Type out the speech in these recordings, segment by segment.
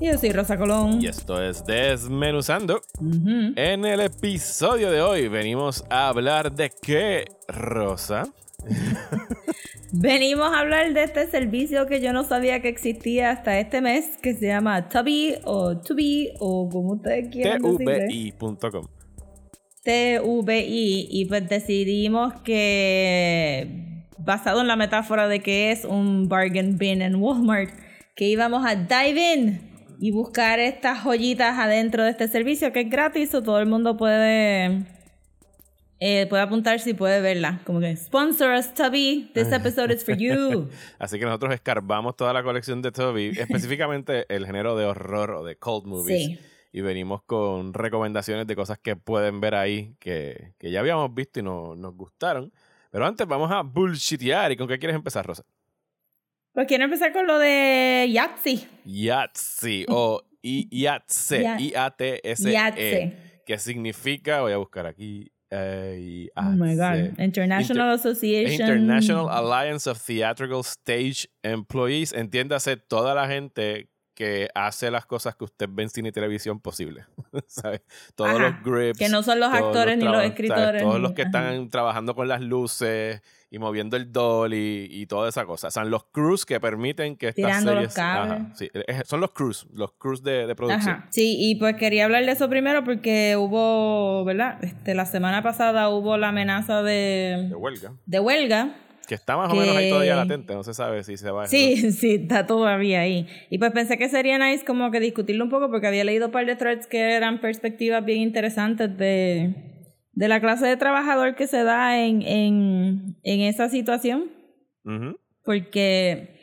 Y yo soy Rosa Colón. y esto es Desmenuzando. En el episodio de hoy venimos a hablar de qué, Rosa. Venimos a hablar de este servicio que yo no sabía que existía hasta este mes, que se llama Tubi o Tubi o como ustedes quieran tvi.com. TVI y pues decidimos que basado en la metáfora de que es un bargain bin en Walmart que íbamos a dive in y buscar estas joyitas adentro de este servicio que es gratis o todo el mundo puede eh, puede apuntarse y puede verla como que sponsor us Tubby this episode is for you Así que nosotros escarbamos toda la colección de Toby, específicamente el género de horror o de cold movies. Sí. Y venimos con recomendaciones de cosas que pueden ver ahí que, que ya habíamos visto y no, nos gustaron. Pero antes vamos a bullshitear. ¿Y con qué quieres empezar, Rosa? Pues quiero empezar con lo de Yahtzee Yahtzee o I- Yahtzee, Ya- I-A-T-S-E. Yahtzee. Que significa, voy a buscar aquí. eh, oh my god. International Inter- Association International Alliance of Theatrical Stage Employees. Entiéndase toda la gente que hace las cosas que usted ve en cine y televisión posible. ¿Sabes? Todos Ajá. los grips. que no son los actores ni los escritores Todos los que ajá. están trabajando con las luces y moviendo el dolly y toda esa cosa. O sea, los crews que permiten que estas Tirando los series... cables. Ajá, sí, es- son los crews, los crews de, de producción. Ajá. Sí, y pues quería hablar de eso primero porque hubo, ¿verdad? Este, la semana pasada hubo la amenaza De de, huelga. de huelga. Que está más o menos ahí todavía latente. No se sabe si se va a... Sí, sí, está todavía ahí. Y pues pensé que sería nice como que discutirlo un poco porque había leído un par de threads que eran perspectivas bien interesantes de, de la clase de trabajador que se da en, en, en esa situación. Porque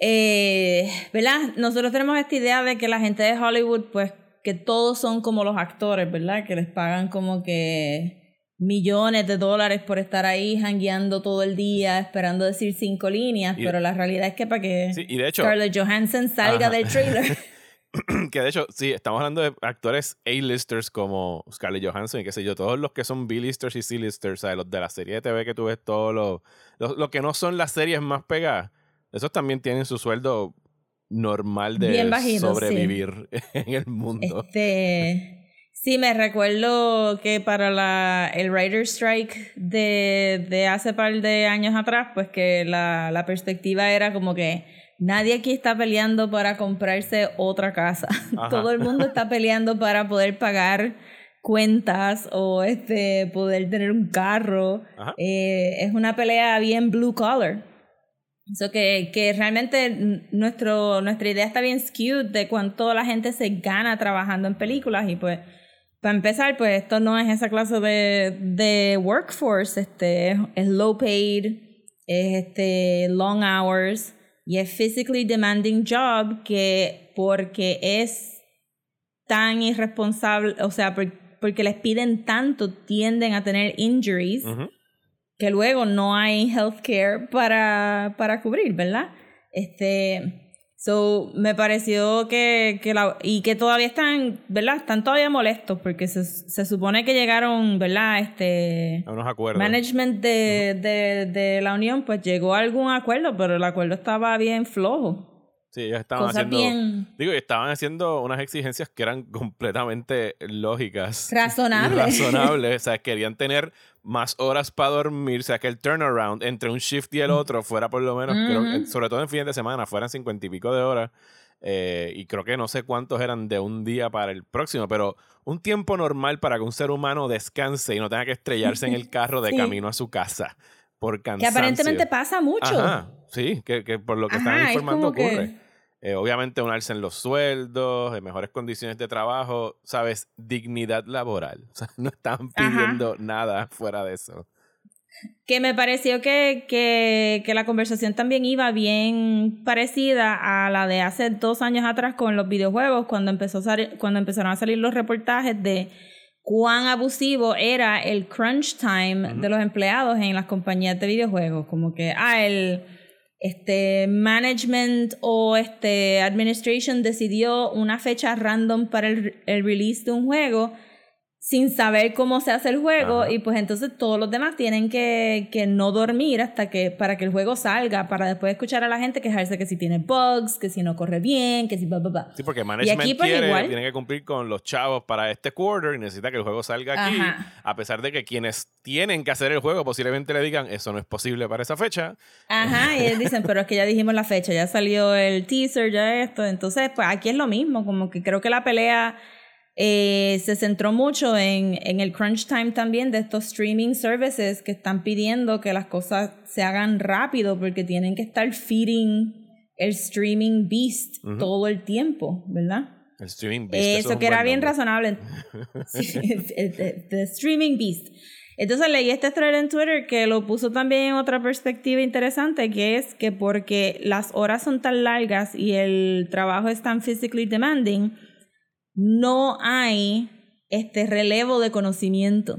eh, ¿verdad? Nosotros tenemos esta idea de que la gente de Hollywood, pues, que todos son como los actores, ¿verdad? Que les pagan como que millones de dólares por estar ahí jangueando todo el día, esperando decir cinco líneas, Y- pero la realidad es que para que Sí, y de hecho, Scarlett Johansson salga Ajá. del trailer. que de hecho, sí, estamos hablando de actores A-listers como Scarlett Johansson y qué sé yo, todos los que son B-listers y C-listers, ¿sabes? los de la serie de TV que tú ves, todos los, los, los que no son las series más pegadas, esos también tienen su sueldo normal de sí. sobrevivir en el mundo. Este, sí, me recuerdo que para la, el Writer Strike de, de hace par de años atrás, pues que la, la perspectiva era como que nadie aquí está peleando para comprarse otra casa. Ajá. Todo el mundo está peleando para poder pagar cuentas o este poder tener un carro. Eh, es una pelea bien blue collar. Eso que, que realmente nuestro, nuestra idea está bien skewed de cuánto la gente se gana trabajando en películas y pues para empezar pues esto no es esa clase de, de workforce, este, es, low paid, es este, long hours y es physically demanding job que porque es tan irresponsable, o sea, por- porque les piden tanto tienden a tener injuries Ujú. que luego no hay healthcare para, para cubrir, ¿verdad? Este, so, me pareció que, que la, y que todavía están, ¿verdad? Están todavía molestos porque se, se supone que llegaron, ¿verdad? Este, A unos acuerdos. management de, de, de la unión, pues llegó a algún acuerdo, pero el acuerdo estaba bien flojo. Sí, ellos estaban Cosas haciendo... bien Digo, estaban haciendo unas exigencias que eran completamente lógicas. razonables. razonables. O sea, querían tener más horas para dormir. O sea, que el turnaround entre un shift y el otro fuera por lo menos, que- Ujú. sobre todo en fines de semana, fueran cincuenta y pico de horas. Eh, y creo que no sé cuántos eran de un día para el próximo, pero un tiempo normal para que un ser humano descanse y no tenga que estrellarse en el carro de Sí. camino a su casa por que cansancio. aparentemente pasa mucho. Ajá, sí, que, que por lo que están Ajá, es informando como que- ocurre. Eh, obviamente un alza en los sueldos, en mejores condiciones de trabajo, ¿sabes? Dignidad laboral. O sea, no están Ajá. pidiendo nada fuera de eso. que me pareció que, que, que, la conversación también iba bien parecida a la de hace dos años atrás con los videojuegos, cuando, empezó a cuando empezaron a salir los reportajes de cuán abusivo era el crunch time de los empleados en las compañías de videojuegos. Como que, ah, el este management o este administration decidió una fecha random para el, el release de un juego sin saber cómo se hace el juego y pues entonces todos los demás tienen que, que, no dormir hasta que para que el juego salga para después escuchar a la gente quejarse que si tiene bugs, que si no corre bien, que si bla bla bla. Sí, porque management aquí, pues, quiere, tiene que cumplir con los chavos para este quarter y necesita que el juego salga aquí, a pesar de que quienes tienen que hacer el juego posiblemente le digan eso no es posible para esa fecha. Ajá, y ellos dicen, pero es que ya dijimos la fecha, ya salió el teaser, ya esto, entonces pues aquí es lo mismo, como que creo que la pelea eh, se centró mucho en, en, el crunch time también de estos streaming services que están pidiendo que las cosas se hagan rápido porque tienen que estar feeding el streaming beast todo el tiempo, ¿verdad? El streaming beast. Eso, que era bien razonable. el, streaming beast. Entonces leí este thread en Twitter que lo puso también en otra perspectiva interesante, que es que porque las horas son tan largas y el trabajo es tan physically demanding, no hay este relevo de conocimiento.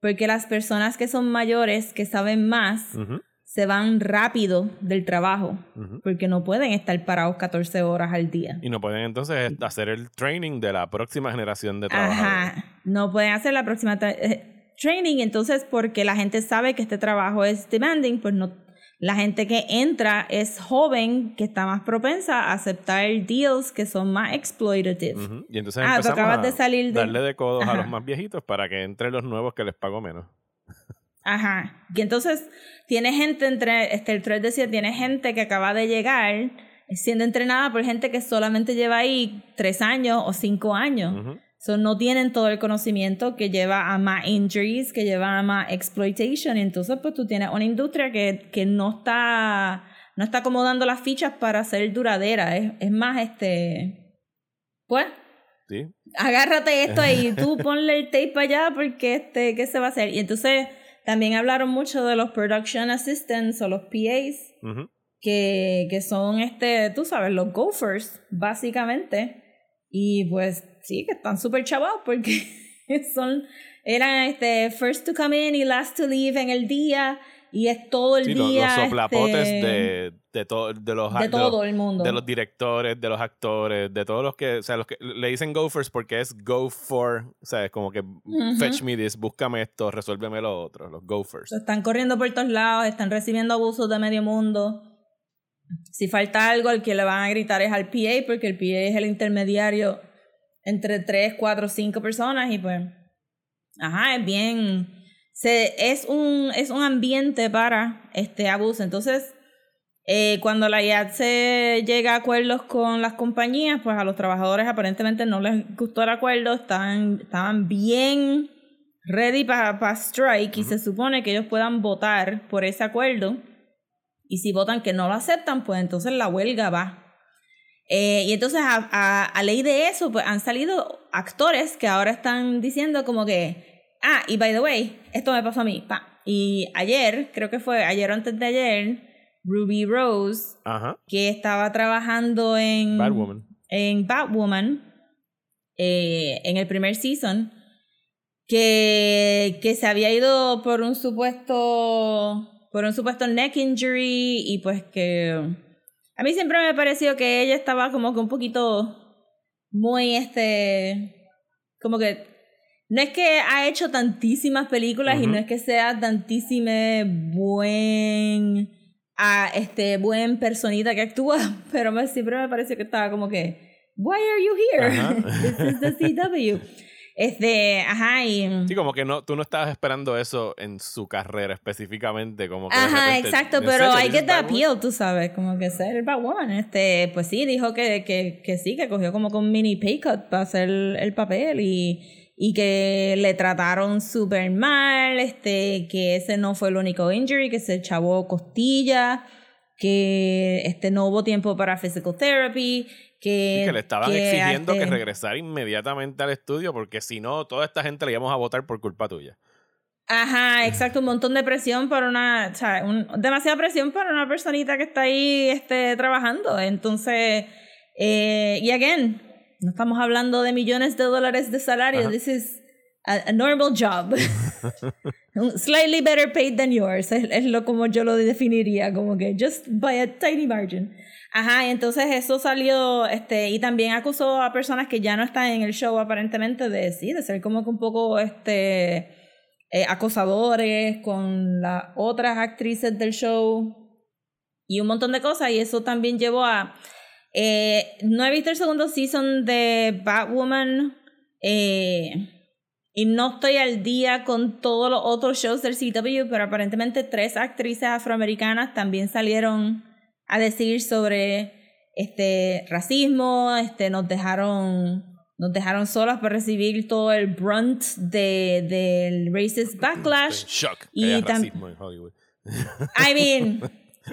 Porque las personas que son mayores, que saben más, se van rápido del trabajo. Porque no pueden estar parados 14 horas al día. Y no pueden entonces hacer el training de la próxima generación de trabajadores. Ajá. No pueden hacer la próxima eh, training. Entonces, porque la gente sabe que este trabajo es demanding, pues no la gente que entra es joven, que está más propensa a aceptar deals que son más exploitative. Y entonces ah, empezamos de salir de... darle de codos a los más viejitos para que entren los nuevos que les pago menos. Ajá. Y entonces tiene gente entre, este, el 3 decía, tiene gente que acaba de llegar siendo entrenada por gente que solamente lleva ahí tres años o cinco años no tienen todo el conocimiento que lleva a más injuries, que lleva a más exploitation. Entonces, pues tú tienes una industria que, que no está no está acomodando las fichas para ser duradera. Es, es más, este. Pues. Sí. Agárrate esto y tú ponle el tape allá porque este, ¿qué se va a hacer? Y entonces también hablaron mucho de los production assistants o los PAs, que, que son este, tú sabes, los gophers, básicamente. Y pues sí, que están súper chavados porque son, eran este, first to come in y last to leave en el día y es todo el día. Los, soplapotes este, de, de, todo de los de todo el mundo. De los directores, de los actores, de todos los que, o sea, los que le dicen go first porque es go for, o sea, es como que fetch me this, búscame esto, resuélveme lo otro, los go first. Están corriendo por todos lados, están recibiendo abusos de medio mundo. Si falta algo, al que le van a gritar es al PA, porque el PA es el intermediario entre tres, cuatro, cinco personas y pues, ajá, es bien, se, es, un, es un ambiente para este abuso. Entonces, eh, cuando la IAD se llega a acuerdos con las compañías, pues a los trabajadores aparentemente no les gustó el acuerdo, estaban, estaban bien ready para strike y se supone que ellos puedan votar por ese acuerdo. Y si votan que no lo aceptan, pues entonces la huelga va. Eh, y entonces a, a, ley de eso, pues han salido actores que ahora están diciendo como que, ah, y by the way, esto me pasó a mí. Pa. Y ayer, creo que fue ayer o antes de ayer, Ruby Rose, que estaba trabajando en Batwoman, en, Batwoman eh, en el primer season, que, que se había ido por un supuesto por un supuesto neck injury y pues que a mí siempre me ha parecido que ella estaba como que un poquito muy este como que no es que ha hecho tantísimas películas y no es que sea tantísimo buen a este buen personita que actúa, pero me, siempre me pareció que estaba como que why are you here? This is the CW. Este, ajá, y... Sí, como que no, tú no estabas esperando eso en su carrera específicamente, como que Ajá, exacto, pero hay que dar appeal, tú sabes, como que ser Batwoman, este, pues sí, dijo que, que, que sí, que cogió como con mini pay cut para hacer el, papel y, y que le trataron súper mal, este, que ese no fue el único injury, que se chavó costilla, que este, no hubo tiempo para physical therapy, que, le estaban exigiendo que regresara inmediatamente al estudio porque si no, toda esta gente le íbamos a votar por culpa tuya. Ajá, exacto, un montón de presión para una, o sea, un- demasiada presión para una personita que está ahí este, trabajando. Entonces, eh, y again, no estamos hablando de millones de dólares de salario, Ajá. this is a, a normal job. Slightly better paid than yours, es, es lo como yo lo definiría, como que just by a tiny margin. Ajá, entonces eso salió, este, y también acusó a personas que ya no están en el show aparentemente de sí, de ser como que un poco este eh, acosadores con las otras actrices del show y un montón de cosas, y eso también llevó a eh, no he visto el segundo season de Batwoman. eh, y no estoy al día con todos los otros shows del CW, pero aparentemente tres actrices afroamericanas también salieron a decir sobre este racismo, este nos dejaron nos dejaron solas para recibir todo el brunt de del racist backlash. Shock Y racismo en Hollywood. I mean,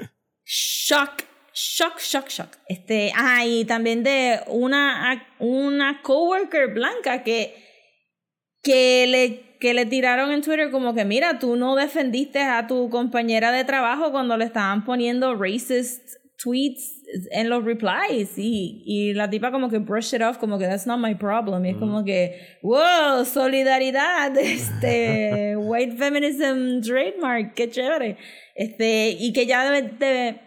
shock, shock, shock, shock. Este, ah, y también de una, una coworker blanca que, que le, que le tiraron en Twitter como que, mira, tú no defendiste a tu compañera de trabajo cuando le estaban poniendo racist tweets en los replies y, y la tipa como que brush it off como que that's not my problem y es como que wow solidaridad este white feminism trademark qué chévere este y que ya de- de-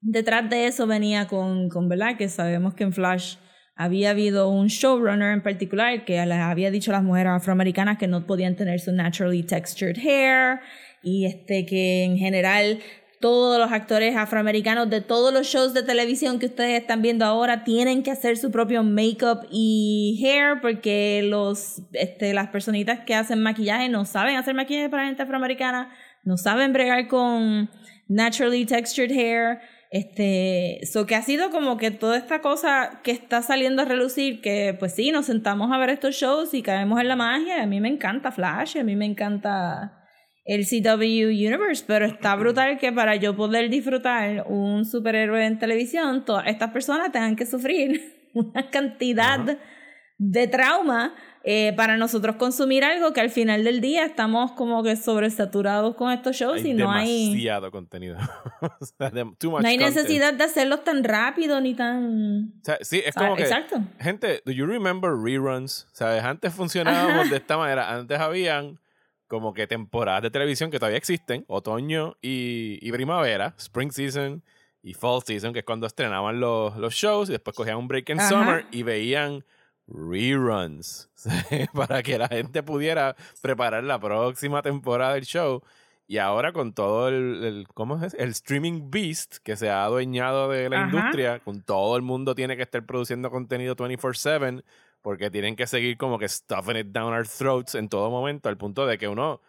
detrás de eso venía con, con verdad que sabemos que en Flash había habido un showrunner en particular que había dicho a las mujeres afroamericanas que no podían tener su naturally textured hair y este que en general todos los actores afroamericanos de todos los shows de televisión que ustedes están viendo ahora tienen que hacer su propio makeup y hair porque los este, las personitas que hacen maquillaje no saben hacer maquillaje para gente afroamericana, no saben bregar con naturally textured hair. Este, so que ha sido como que toda esta cosa que está saliendo a relucir, que pues sí, nos sentamos a ver estos shows y caemos en la magia. A mí me encanta Flash, a mí me encanta el CW Universe, pero está brutal que para yo poder disfrutar un superhéroe en televisión, todas estas personas tengan que sufrir una cantidad de trauma eh, para nosotros consumir algo que al final del día estamos como que sobresaturados con estos shows Hay y no hay, demasiado contenido. O sea, dem- too much no hay content. necesidad de hacerlos tan rápido ni tan... O sea, sí, es Ah, como que. exacto. Gente, do you remember reruns? ¿Sabes? Antes funcionábamos de esta manera. Antes habían como que temporadas de televisión que todavía existen, otoño y, y primavera, spring season y fall season, que es cuando estrenaban los, los shows y después cogían un break en Ajá. summer y veían reruns para que la gente pudiera preparar la próxima temporada del show. Y ahora con todo el, el- ¿cómo es? El streaming beast que se ha adueñado de la Ajá. industria, con todo el mundo tiene que estar produciendo contenido 24/7 porque tienen que seguir como que stuffing it down our throats en todo momento al punto de que uno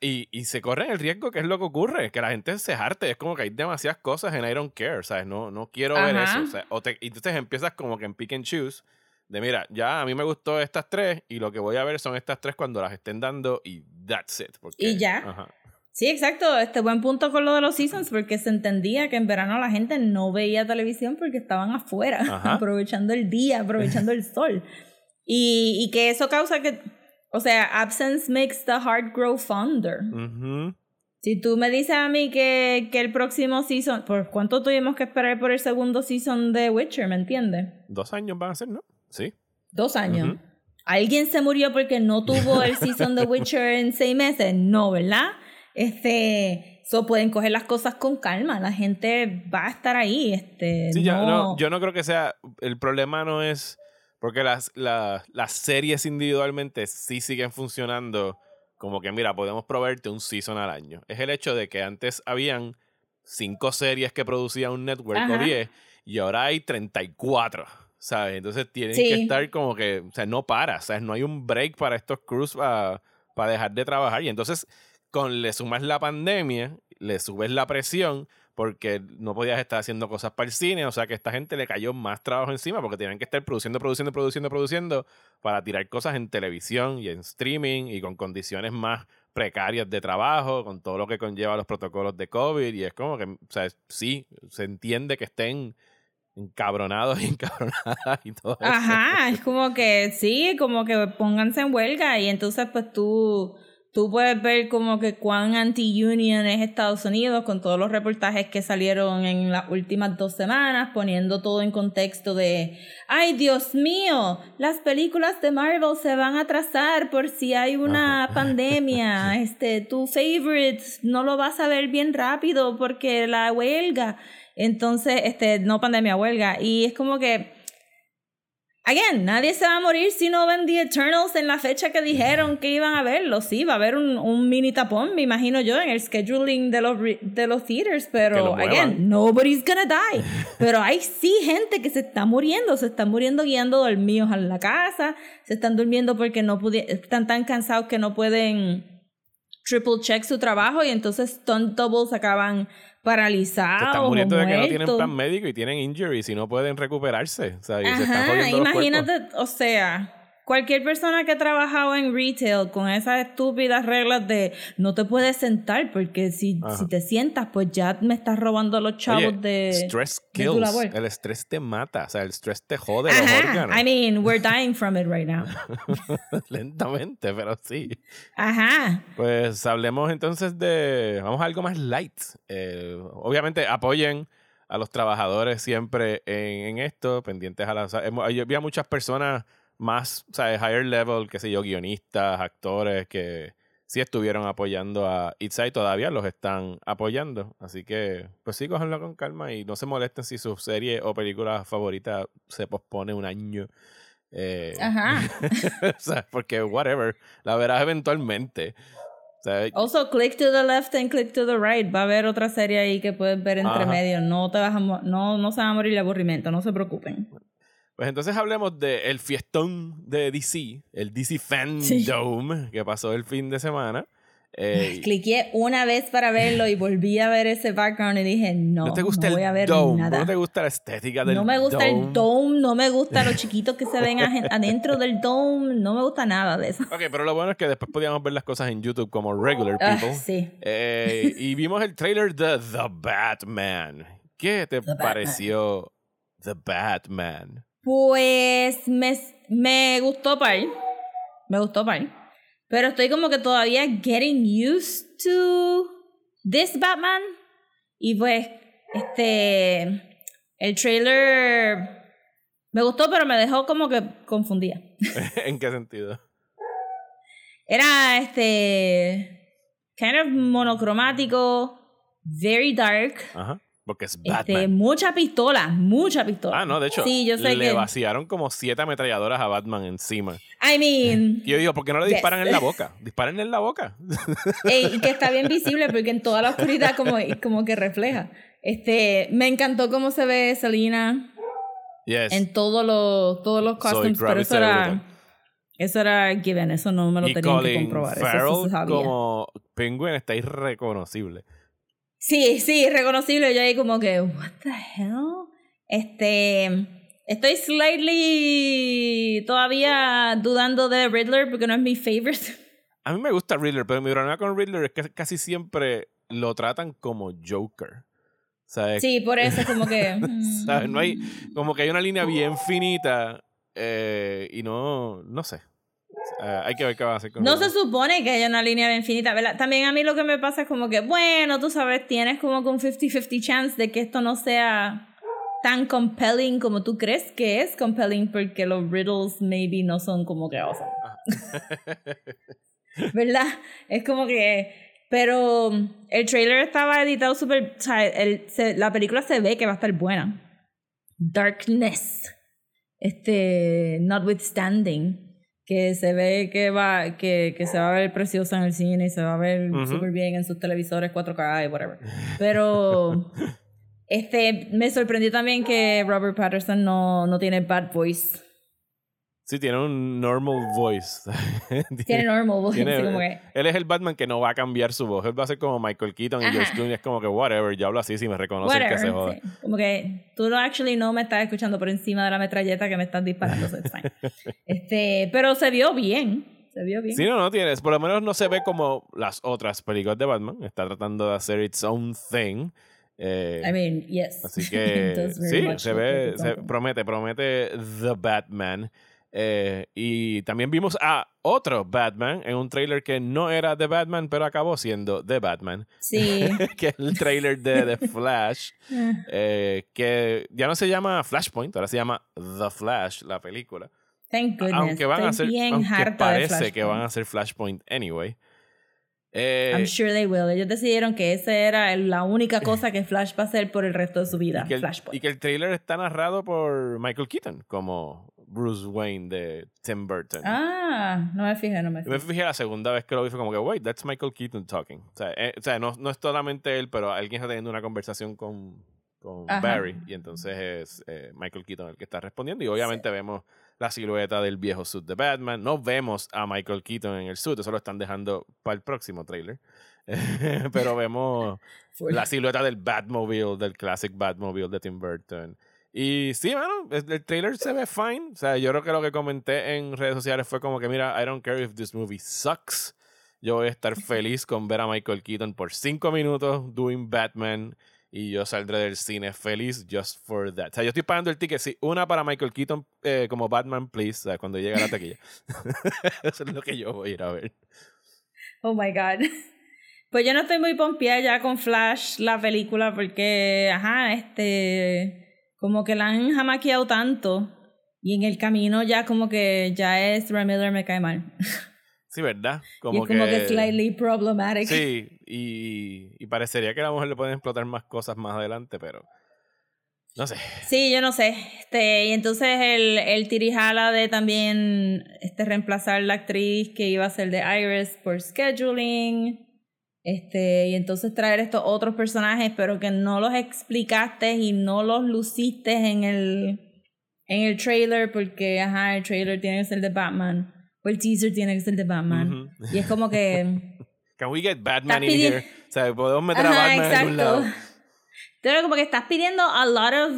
y, y se corre el riesgo que es lo que ocurre, que la gente se jarte, es como que hay demasiadas cosas en I don't care, ¿sabes? No, no quiero ver eso. o sea, o te- y entonces empiezas como que en pick and choose de mira, ya a mí me gustó estas tres y lo que voy a ver son estas tres cuando las estén dando y that's it. porque- Y ya. ajá. Sí, exacto. Este buen punto con lo de los seasons, porque se entendía que en verano la gente no veía televisión porque estaban afuera, Ajá. aprovechando el día, aprovechando el sol. Y, y que eso causa que, o sea, absence makes the heart grow fonder. Si tú me dices a mí que, que el próximo season, ¿por cuánto tuvimos que esperar por el segundo season de Witcher? ¿Me entiendes? Dos años van a ser, ¿no? Sí. Dos años. ¿Alguien se murió porque no tuvo el season de Witcher en seis meses? No, ¿verdad? Este, so pueden coger las cosas con calma. La gente va a estar ahí. Este, Sí, ya, no- no, yo no creo que sea. El problema no es. Porque las, las, las series individualmente sí siguen funcionando. Como que, mira, podemos proveerte un season al año. Es el hecho de que antes habían cinco series que producía un network o. 10 y ahora hay 34. ¿Sabes? Entonces tienen Sí. que estar como que. O sea, no para. ¿Sabes? No hay un break para estos crews para dejar de trabajar. Y entonces, con le sumas la pandemia, le subes la presión porque no podías estar haciendo cosas para el cine, o sea que a esta gente le cayó más trabajo encima porque tenían que estar produciendo, produciendo, produciendo, produciendo para tirar cosas en televisión y en streaming y con condiciones más precarias de trabajo, con todo lo que conlleva los protocolos de COVID y es como que, o sea, sí, se entiende que estén encabronados y encabronadas y todo eso. Ajá, es como que sí, como que pónganse en huelga y entonces pues tú, tú puedes ver como que cuán anti-union es Estados Unidos con todos los reportajes que salieron en las últimas dos semanas, poniendo todo en contexto de, ay Dios mío, las películas de Marvel se van a atrasar por si hay una pandemia, este, tu favorite no lo vas a ver bien rápido porque la huelga, entonces, este, no pandemia, huelga, y es como que Again, nadie se va a morir si no ven The Eternals en la fecha que dijeron que iban a verlo. Sí, va a haber un, un mini tapón, me imagino yo, en el scheduling de los, de los theaters, pero, again, nobody's gonna die. pero hay sí gente que se está muriendo, se están muriendo guiando dormidos a la casa, se están durmiendo porque no están tan cansados que no pueden triple check su trabajo y entonces stunt doubles acaban paralizados. Se están muriendo de que no tienen plan médico y tienen injuries y no pueden recuperarse. O sea, imagínate, o sea, Cualquier persona que ha trabajado en retail con esas estúpidas reglas de no te puedes sentar porque si, si te sientas pues ya me estás robando los chavos de, stress kills. El estrés te mata, o sea, el estrés te jode los órganos. I mean, we're dying from it right now. Lentamente, pero sí. Ajá. Pues hablemos entonces de, vamos a algo más light. Eh, obviamente apoyen a los trabajadores siempre en, esto, pendientes a las... Había muchas personas más, o sea, higher level, qué sé yo, guionistas, actores que sí estuvieron apoyando a Itzai, todavía los están apoyando. Así que, pues sí, cójanlo con calma y no se molesten si su serie o película favorita se pospone un año. Eh, Ajá. o sea, porque whatever, la verás eventualmente. also, click to the left and click to the right. Va a haber otra serie ahí que puedes ver entre medio. No, te vas a no, no se va a morir el aburrimiento, no se preocupen. Pues entonces hablemos del fiestón de DC, el DC Fandom que pasó el fin de semana. Eh, Cliqué una vez para verlo y volví a ver ese background y dije, no, no, te gusta voy a ver nada. No te gusta la estética del No me gusta el dome, no me gusta los chiquitos que se ven adentro del dome, no me gusta nada de eso. Ok, pero lo bueno es que después podíamos ver las cosas en YouTube como regular ah, people. sí. Eh, y vimos el trailer de The Batman. ¿Qué te pareció The Batman? Pues me, me gustó par. Me gustó par. Pero estoy como que todavía getting used to this Batman. Y pues, este. El trailer me gustó, pero me dejó como que confundida. ¿En qué sentido? Era este. kind of monocromático, very dark. Ajá. Porque es este, Batman. mucha pistola, mucha pistola. Ah, no, de hecho, sí, yo sé le vaciaron como siete ametralladoras a Batman encima. I mean. Y yo digo, ¿por qué no le disparan en la boca? Disparen en la boca. y que está bien visible porque en toda la oscuridad como, como que refleja. Este, me encantó cómo se ve Selina yes. en todos los, todos los costumes, pero eso era, eso era given, eso no me lo tenía que comprobar. eso se sabía. como Penguin está irreconocible. Sí, sí, reconocible. Yo ahí como que, what the hell? Este, estoy slightly todavía dudando de Riddler porque no es mi favorite. A mí me gusta Riddler, pero mi problema con Riddler es que casi siempre lo tratan como Joker. Sí, por eso es como que... No hay, como que hay una línea bien finita eh, y no, no sé. Eh, hay que ver qué va a hacer con No se supone que haya una línea infinita, ¿verdad? También a mí lo que me pasa es como que, bueno, tú sabes, tienes como que un 50-50 chance de que esto no sea tan compelling como tú crees que es compelling porque los riddles maybe no son como que awesome. ¿Verdad? Es como que... Pero el trailer estaba editado súper... O sea, el, la película se ve que va a estar buena. Darkness. Este... Notwithstanding que se ve que va que, que, se va a ver preciosa en el cine y se va a ver súper bien en sus televisores 4K y whatever. Pero este me sorprendió también que Robert Patterson no, no tiene bad voice. Sí, tiene un normal voice. tiene, normal voice. Él es el Batman que no va a cambiar su voz. Él va a ser como Michael Keaton y George Clooney. Es como que, whatever, yo hablo así si me reconocen que se joda. Como que tú no, actually no me estás escuchando por encima de la metralleta que me estás disparando. este, pero se vio bien. Se vio bien. Sí, no, no tienes. Por lo menos no se ve como las otras películas de Batman. Está tratando de hacer its own thing. Eh, I mean, yes. Así que sí, se ve, se promete, promete The Batman. Eh, y también vimos a otro Batman en un trailer que no era The Batman, pero acabó siendo The Batman. Sí. que es el trailer de The Flash, eh, que ya no se llama Flashpoint, ahora se llama The Flash, la película. Thank goodness. aunque van a bien aunque de parece que van a ser Flashpoint anyway. Eh, I'm sure they will. Ellos decidieron que esa era la única cosa que Flash va a hacer por el resto de su vida. y, que el, Flashpoint. y que el trailer está narrado por Michael Keaton como Bruce Wayne de Tim Burton. Ah, no me fijé, no me Yo me fijé. fijé la segunda vez que lo vi fue como que, wait, that's Michael Keaton talking. O sea, eh, o sea, no, no es solamente él, pero alguien está teniendo una conversación con, con. Barry y entonces es eh, Michael Keaton el que está respondiendo y obviamente vemos la silueta del viejo suit de Batman. No vemos a Michael Keaton en el suit, eso lo están dejando para el próximo trailer. pero vemos la silueta del Batmobile, del classic Batmobile de Tim Burton. Y sí, mano, el trailer se ve fine. O sea, yo creo que lo que comenté en redes sociales fue como que, mira, I don't care if this movie sucks. Yo voy a estar feliz con ver a Michael Keaton por cinco minutos doing Batman y yo saldré del cine feliz just for that. O sea, yo estoy pagando el ticket, sí, una para Michael Keaton eh, como Batman, please, o sea, cuando llegue a la taquilla. Eso es lo que yo voy a ir a ver. Oh my God. Pues yo no estoy muy pompeada ya con Flash, la película, porque, ajá, este. Como que la han jamaqueado tanto. Y en el camino ya como que ya es Miller me cae mal. Sí, ¿verdad? y es como que slightly problematic. Sí, y, y parecería que a la mujer le pueden explotar más cosas más adelante, pero no sé. Sí, yo no sé. Este, y entonces el, el tirijala de también este, reemplazar la actriz que iba a ser de Iris por scheduling. Este, y entonces traer estos otros personajes, pero que no los explicaste y no los luciste en el, en el trailer, porque ajá, el trailer tiene que ser de Batman. O el teaser tiene que ser de Batman. Y es como que. Can we get Batman in here? O sea, podemos meter a Ajá, Batman en algún lado. Pero como que estás pidiendo a lot of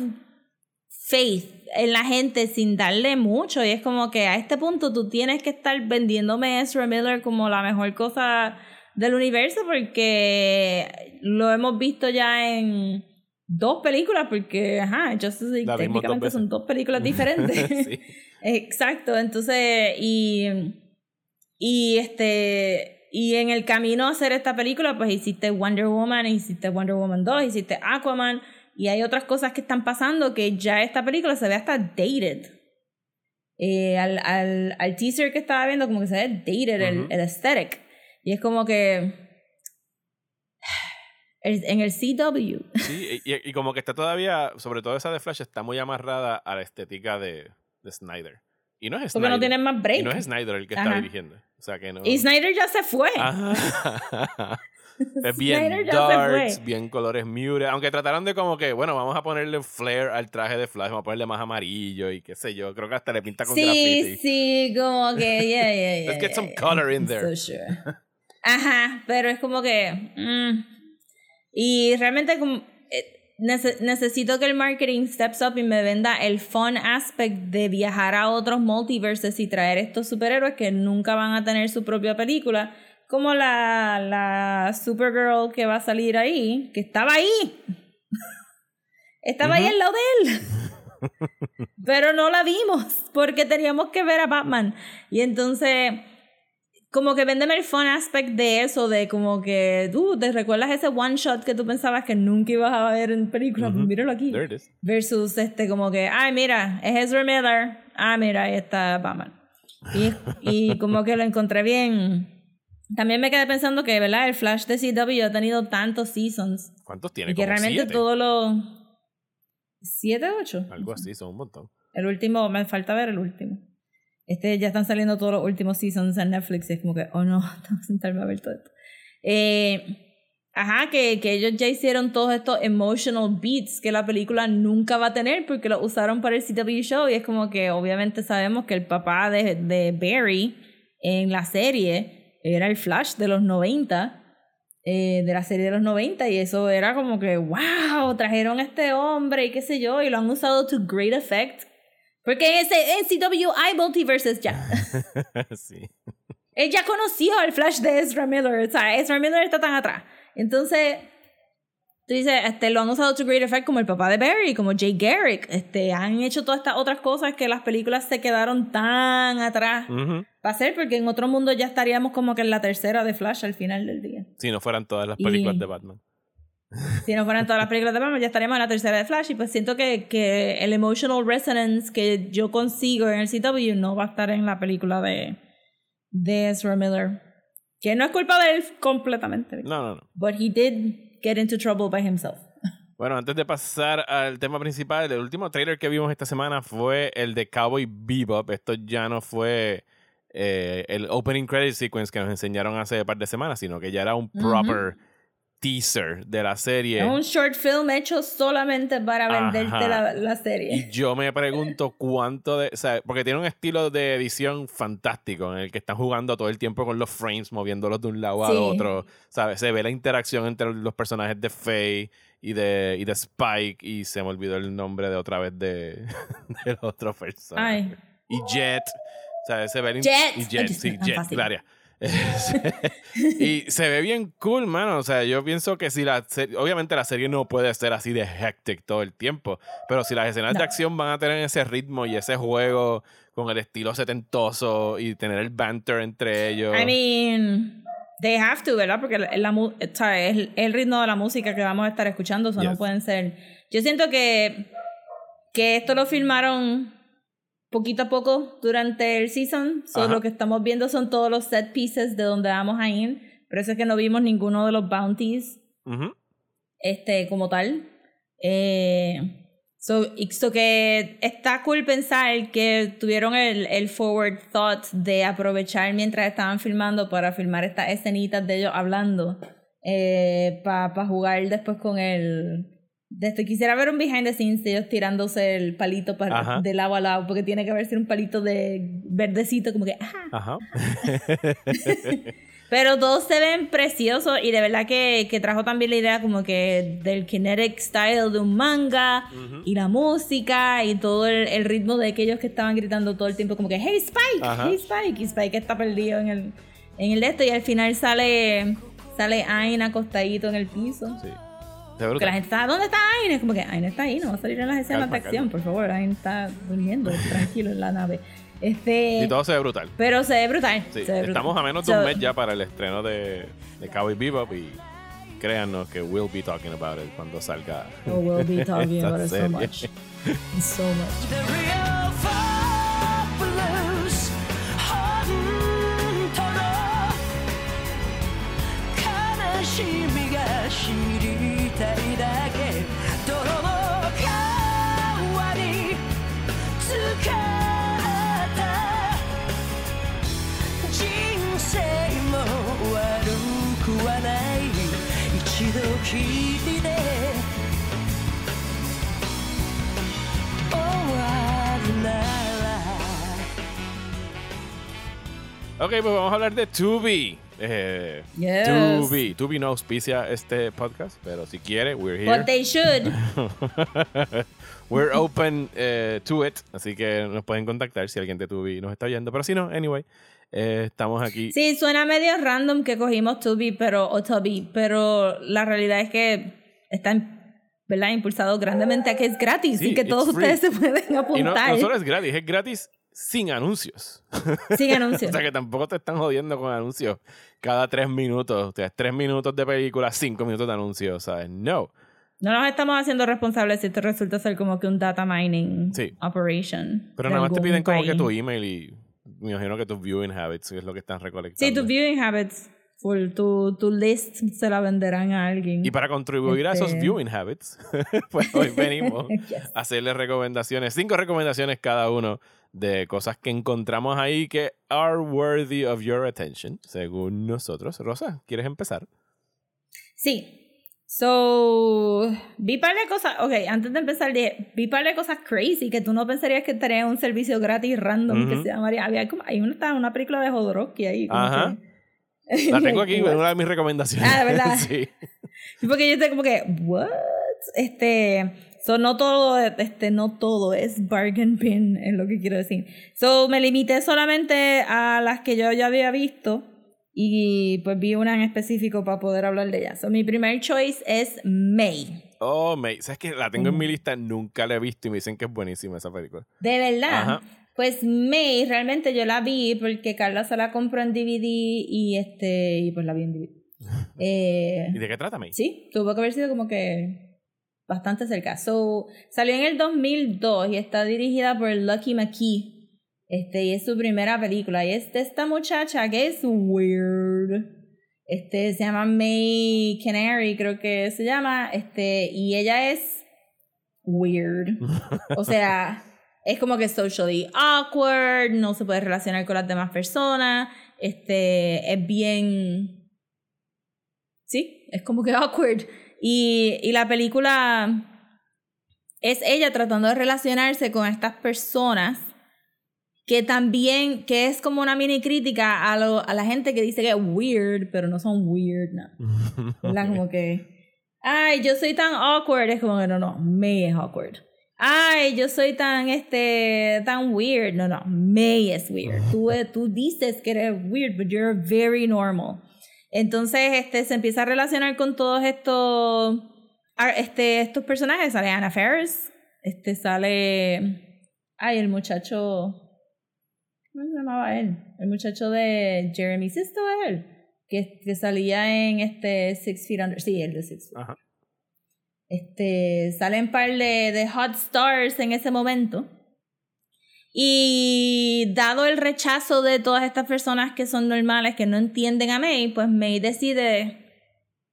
faith en la gente sin darle mucho. Y es como que a este punto tú tienes que estar vendiéndome a Ezra Miller como la mejor cosa del universo porque lo hemos visto ya en dos películas porque, ajá, Justice League dos técnicamente veces. son dos películas diferentes. Sí. Exacto, entonces, y, y este, y en el camino a hacer esta película, pues hiciste Wonder Woman, hiciste Wonder Woman 2, hiciste Aquaman, y hay otras cosas que están pasando que ya esta película se ve hasta dated. Eh, al, al, al teaser que estaba viendo, como que se ve dated el, Ujú. el aesthetic. Y es como que. en el CW. Sí, y, y como que está todavía, sobre todo esa de Flash, está muy amarrada a la estética de, de Snyder. Y no es Porque Snyder. no tienen más break. Y no es Snyder el que está Ajá. dirigiendo. O sea que no. Y Snyder ya se fue. Ajá. es bien darks, bien colores muted. Aunque trataron de como que, bueno, vamos a ponerle flare al traje de Flash, vamos a ponerle más amarillo y qué sé yo. Creo que hasta le pinta con Sí, graffiti. sí, como que, yeah, yeah, yeah. Let's get yeah, some yeah. color in there. so sure. Ajá, pero es como que. mm. Y realmente como, eh, nece- necesito que el marketing steps up y me venda el fun aspect de viajar a otros multiverses y traer estos superhéroes que nunca van a tener su propia película. Como la, la Supergirl que va a salir ahí, que estaba ahí. Estaba ahí Ujú. al lado de él. Pero no la vimos porque teníamos que ver a Batman. Y entonces, como que véndeme el fun aspect de eso, de como que tú te recuerdas ese one shot que tú pensabas que nunca ibas a ver en película, pues Ujú. míralo aquí. There it is. Versus este, como que, ay, mira, es Ezra Miller. Ah, mira, ahí está Batman. Y, y como que lo encontré bien. También me quedé pensando que, ¿verdad? El Flash de CW ha tenido tantos seasons. ¿Cuántos tiene? Y que Como realmente siete. todos los. ¿Siete, ocho? Algo así, son un montón. El último, me falta ver el último. Este ya están saliendo todos los últimos seasons en Netflix y es como que, oh no, tengo que sentarme a ver todo esto. Eh, ajá, que, que ellos ya hicieron todos estos emotional beats que la película nunca va a tener porque lo usaron para el CW show y es como que obviamente sabemos que el papá de, de Barry en la serie era el Flash de los 90 eh, de la serie de los 90 y eso era como que, wow, trajeron a este hombre y qué sé yo, y lo han usado to great effect. Porque ese, en CW hay multiverses ya. sí. Él ya conoció al Flash de Ezra Miller, o sea, Ezra Miller está tan atrás. Entonces, tú dices, este, lo han usado to great effect como el papá de Barry, como Jay Garrick, este, han hecho todas estas otras cosas que las películas se quedaron tan atrás Ujú. para hacer, porque en otro mundo ya estaríamos como que en la tercera de Flash al final del día. Si no fueran todas las Y- películas de Batman. Si no fueran todas las películas de Batman, ya estaríamos en la tercera de Flash. Y pues siento que, que el emotional resonance que yo consigo en el CW no va a estar en la película de, de Ezra Miller. Que no es culpa de él completamente. No, no, no. But he did get into trouble by himself. Bueno, antes de pasar al tema principal, el último trailer que vimos esta semana fue el de Cowboy Bebop. Esto ya no fue eh, el opening credit sequence que nos enseñaron hace un par de semanas, sino que ya era un proper teaser de la serie. Es un short film hecho solamente para venderte la, la serie. Y yo me pregunto cuánto de. O sea, porque tiene un estilo de edición fantástico en el que están jugando todo el tiempo con los frames, moviéndolos de un lado Sí. a otro. ¿Sabes? Se ve la interacción entre los personajes de Faye y de, y de Spike. Y se me olvidó el nombre de otra vez de, del otro personaje. Ay. Y Jet. O sea, se ve Jet. Y Jet, sí, Jet. Claria. Y se ve bien cool, mano. O sea, yo pienso que si la serie, obviamente la serie no puede ser así de hectic todo el tiempo, pero si las escenas de No. acción van a tener ese ritmo y ese juego con el estilo setentoso y tener el banter entre ellos. I mean, they have to, ¿verdad? Porque la, la. Es el ritmo de la música que vamos a estar escuchando, eso no Yes. pueden ser. Yo siento que, que esto lo filmaron poquito a poco durante el season. So, lo que estamos viendo son todos los set pieces de donde vamos a ir. Por eso es que no vimos ninguno de los bounties Ujú. este, como tal. Eh, so, so que está cool pensar que tuvieron el, el forward thought de aprovechar mientras estaban filmando para filmar estas escenitas de ellos hablando para jugar después con el... De esto. Quisiera ver un behind the scenes de ellos tirándose el palito para, Ajá. de lado a lado, porque tiene que verse un palito de verdecito, como que... ajá. Ajá. Pero todos se ven preciosos y de verdad que, que trajo también la idea como que del kinetic style de un manga y la música y todo el, el ritmo de aquellos que estaban gritando todo el tiempo como que hey Spike, Ajá. hey Spike y Spike está perdido en el en el de esto y al final sale sale Ain acostadito en el piso. Sí. Porque la gente está, ¿dónde está Ain? Es como que Ain está ahí, no va a salir en las escenas Calma, de acción, por favor. Ain está durmiendo tranquilo en la nave. Este, Y todo se ve brutal. pero se ve brutal. Sí, se ve brutal. estamos a menos de un So- mes ya para el estreno de, de Cowboy Bebop y créanos que we'll be talking about it cuando salga. Oh, we'll be talking about it so much. So much. The real fabulous 本当の悲しみが知りたい。だけ泥の川に使った人生も悪くはない。一度きりで終わるなら Ok, pues vamos a hablar de Tubi. Eh, Yes. Tubi. Tubi no auspicia este podcast, pero si quiere, we're here. But they should. We're open eh, to it, así que nos pueden contactar si alguien de Tubi nos está oyendo. Pero si no, anyway, eh, estamos aquí. Sí, suena medio random que cogimos Tubi, pero, o Tubi, pero la realidad es que están, ¿verdad? Impulsados grandemente a que es gratis Sí, y que todos free. ustedes se pueden Y no, apuntar no solo es gratis, es gratis sin anuncios. sin anuncios. O sea que tampoco te están jodiendo con anuncios cada tres minutos. O sea, tres minutos de película, cinco minutos de anuncios, ¿sabes? No. No nos estamos haciendo responsables si esto resulta ser como que un data mining Sí. operation. Pero nada más te piden como que país. tu email y me imagino que tus viewing habits es lo que están recolectando. Sí, tus viewing habits. Full, tu, tu list se la venderán a alguien. Y para contribuir a esos Este- viewing habits, pues hoy venimos Yes. a hacerles recomendaciones, cinco recomendaciones cada uno de cosas que encontramos ahí que are worthy of your attention, según nosotros. Rosa, ¿quieres empezar? Sí. So, vi par de cosas, ok, antes de empezar, dije, vi par de cosas crazy que tú no pensarías que estaría un servicio gratis random que se llamaría, había como, hay una, una película de Jodorowsky ahí. Ajá. que- La tengo aquí, en una de mis recomendaciones. Ah, ¿de verdad? sí. Porque yo estoy como que, what? Este, so no todo, este, no todo es bargain bin, es lo que quiero decir. So me limité solamente a las que yo ya había visto. Y pues vi una en específico para poder hablar de ella. So, mi primer choice es May. Oh, me, sabes que la tengo en mi lista, nunca la he visto y me dicen que es buenísima esa película. De verdad. Ajá. Pues May, realmente yo la vi porque Carla se la compró en DVD y este y pues la vi en DVD. Eh, ¿Y de qué trata, May? sí, tuvo que haber sido como que bastante cerca. So, salió en el 2002 y está dirigida por Lucky McKee. Este, y es su primera película. Y es de esta muchacha que es weird. Este, se llama May Canary, creo que se llama. Este, y ella es weird. O sea, es como que socially awkward, no se puede relacionar con las demás personas. Este, es bien. Sí, es como que awkward. Y, y la película es ella tratando de relacionarse con estas personas que también, que es como una mini crítica a, lo, a la gente que dice que es weird, pero no son weird, no. ¿Verdad? Como que, ay, yo soy tan awkward, es como que no, no, May es awkward. Ay, yo soy tan, este, tan weird. No, no, May es weird. Tú, eh, tú dices que eres weird, but you're very normal. Entonces, este, se empieza a relacionar con todos estos, este, estos personajes. Sale Anna Faris, este, sale, ay, el muchacho, ¿cómo se llamaba él? El muchacho de Jeremy Sisto, él, que, que salía en este Six Feet Under, sí, el de Six Feet. Ajá. Este, salen par de, de hot stars en ese momento. Y dado el rechazo de todas estas personas que son normales, que no entienden a May, pues May decide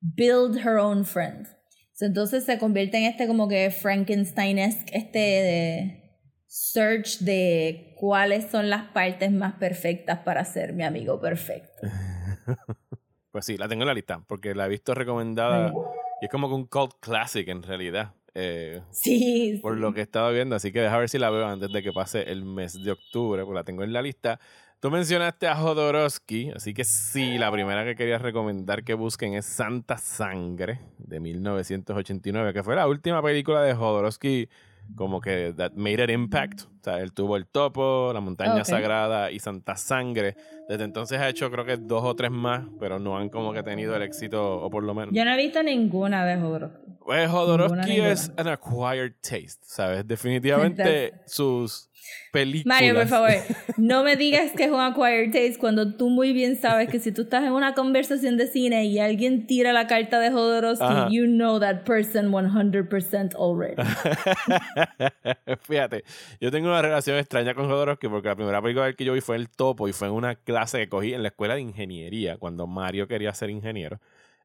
build her own friend. So, entonces se convierte en este como que Frankenstein-esque, este de search de cuáles son las partes más perfectas para ser mi amigo perfecto. Pues sí, la tengo en la lista, porque la he visto recomendada y es como que un cult classic en realidad. Eh, Sí, por sí. lo que estaba viendo, así que deja ver si la veo antes de que pase el mes de octubre, porque la tengo en la lista. Tú mencionaste a Jodorowsky, así que sí, la primera que quería recomendar que busquen es Santa Sangre, de 1989, que fue la última película de Jodorowsky como que that made an impact. Sea, él tuvo El Topo, La Montaña. Sagrada y Santa Sangre. Desde entonces ha hecho creo que dos o tres más, pero no han como que tenido el éxito, o por lo menos... Yo no he visto ninguna de Jodorowsky. Pues Jodorowsky Ninguna, es an acquired taste, ¿sabes? Definitivamente sus películas. Mario, por favor, no me digas que es un acquired taste cuando tú muy bien sabes que si tú estás en una conversación de cine y alguien tira la carta de Jodorowsky, Ajá. you know that person 100% already. Fíjate, yo tengo una relación extraña con Jodorowsky porque la primera película que yo vi fue El Topo y fue en una clase que cogí en la escuela de ingeniería cuando Mario quería ser ingeniero.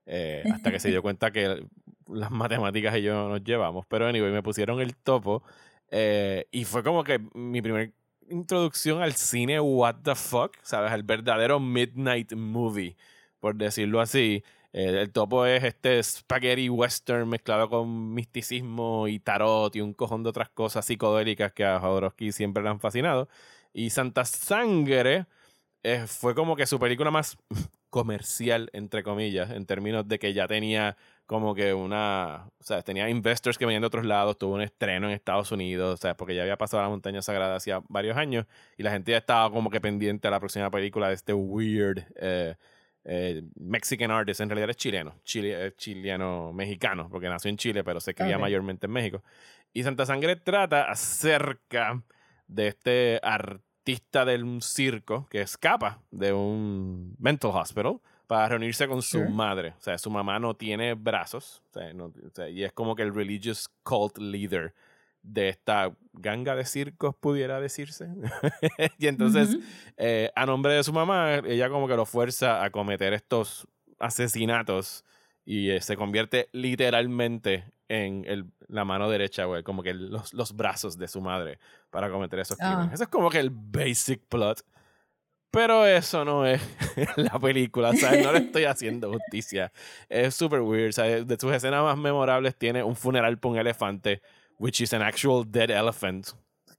eh, hasta que se dio cuenta que las matemáticas y yo nos llevamos. Pero anyway, me pusieron El Topo eh, y fue como que mi primer introducción al cine what the fuck, ¿sabes? El verdadero midnight movie, por decirlo así. Eh, el topo es este spaghetti western mezclado con misticismo y tarot y un cojón de otras cosas psicodélicas que a Jodorowsky siempre le han fascinado. Y Santa Sangre eh, fue como que su película más comercial, entre comillas, en términos de que ya tenía como que una, o sea, tenía investors que venían de otros lados, tuvo un estreno en Estados Unidos, o sea, porque ya había pasado la montaña sagrada hacía varios años y la gente ya estaba como que pendiente a la próxima película de este weird eh, eh, Mexican artist, en realidad es chileno, chile, es chileno-mexicano, porque nació en Chile, pero se cría Ok. mayormente en México. Y Santa Sangre trata acerca de este artista del circo que escapa de un mental hospital para reunirse con su Sure. madre. O sea, su mamá no tiene brazos. o sea, no- o sea, y es como que el religious cult leader de esta ganga de circos, pudiera decirse. y entonces, eh, a nombre de su mamá, ella como que lo fuerza a cometer estos asesinatos y eh, se convierte literalmente en el- la mano derecha, güey, como que los, los brazos de su madre para cometer esos Ah. crímenes. Eso es como que el basic plot. Pero eso no es la película, sea, no le estoy haciendo justicia. Es super weird, sea, de sus escenas más memorables tiene un funeral por un elefante, which is an actual dead elephant.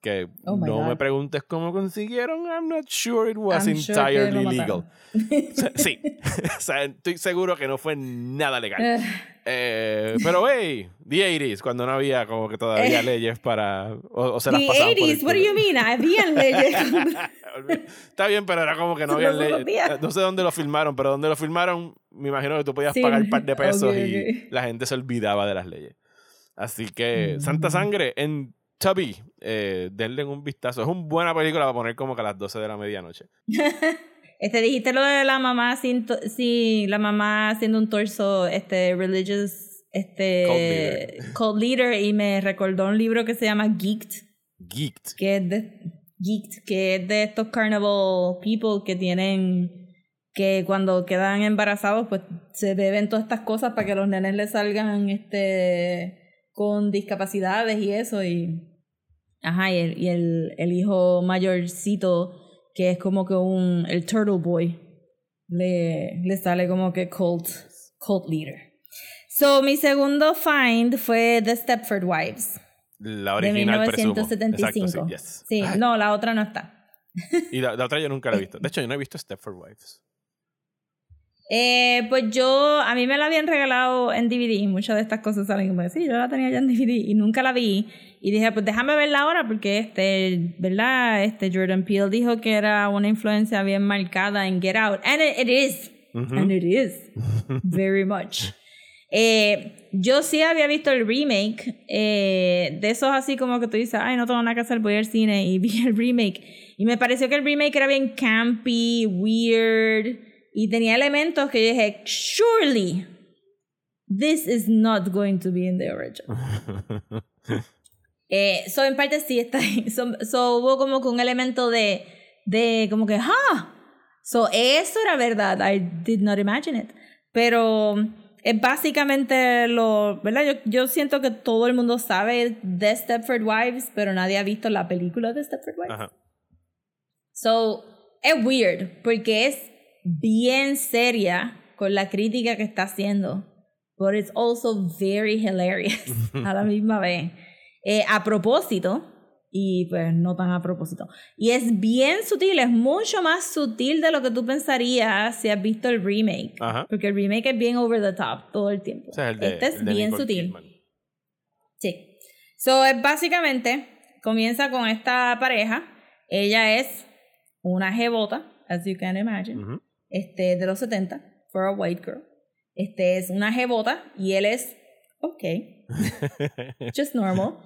Que Oh no me God. preguntes cómo consiguieron, I'm not sure it was I'm sure entirely lo legal. sí, o sea, estoy seguro que no fue nada legal. Eh, Eh, pero hey, the 80s, cuando no había como que todavía Eh. leyes para... O, o se The pasaban por el 80s, what do you mean? Habían leyes. Está bien, pero era como que no había no todos los ley. días. No sé dónde lo filmaron, pero donde lo filmaron, me imagino que tú podías Sí, pagar un par de pesos ok, y ok. la gente se olvidaba de las leyes. Así que, Mm. Santa Sangre en Tubby, eh, denle un vistazo. Es una buena película para poner como que a las 12 de la medianoche. Este, dijiste lo de la mamá sin, sí, la mamá haciendo un torso, este, religious, este, cult leader. y me recordó un libro que se llama Geeked, Geeked. que es de, Geeked, que es de estos carnival people que tienen, que cuando quedan embarazados, pues se beben todas estas cosas para que los nenes les salgan, este, con discapacidades y eso, y, ajá, y el, y el, el hijo mayorcito, que es como que un, el turtle boy, le, le sale como que cult, cult leader. So, mi segundo find fue The Stepford Wives La de original, presumo. 1975. Exacto, sí, yes. Sí, no, la otra no está. Y la, la otra yo nunca la he visto. De hecho, yo no he visto Stepford Wives. Eh, pues yo, a mí me la habían regalado en DVD y muchas de estas cosas salen como sí, yo la tenía ya en DVD y nunca la vi. Y dije, pues déjame verla ahora porque, este, ¿verdad? Este Jordan Peele dijo que era una influencia bien marcada en Get Out. And it, it is. Ujú. And it is. Very much. Eh, yo sí había visto el remake eh, de esos así como que tú dices, ay, no tengo nada que hacer, voy al cine y vi el remake. Y me pareció que el remake era bien campy, weird, y tenía elementos que yo dije, surely, this is not going to be in the original. Eh, so, en parte sí está ahí. So, so, hubo como que un elemento de, de como que, ¡ah! So, eso era verdad. I did not imagine it. Pero es básicamente lo, ¿verdad? Yo, yo siento que todo el mundo sabe de Stepford Wives, pero nadie ha visto la película de Stepford Wives. Ajá. So, es weird, porque es bien seria con la crítica que está haciendo, but it's also very hilarious a la misma vez. Eh, a propósito, y pues no tan a propósito. Y es bien sutil, es mucho más sutil de lo que tú pensarías si has visto el remake. Ajá. Porque el remake es bien over the top todo el tiempo. Ese es el de, este es el bien Nicole sutil. Kidman. Sí. So, es básicamente, comienza con esta pareja. Ella es una jebota, as you can imagine, Ujú. Este, de los 70, for a white girl. Este es una jebota y él es, ok, just normal.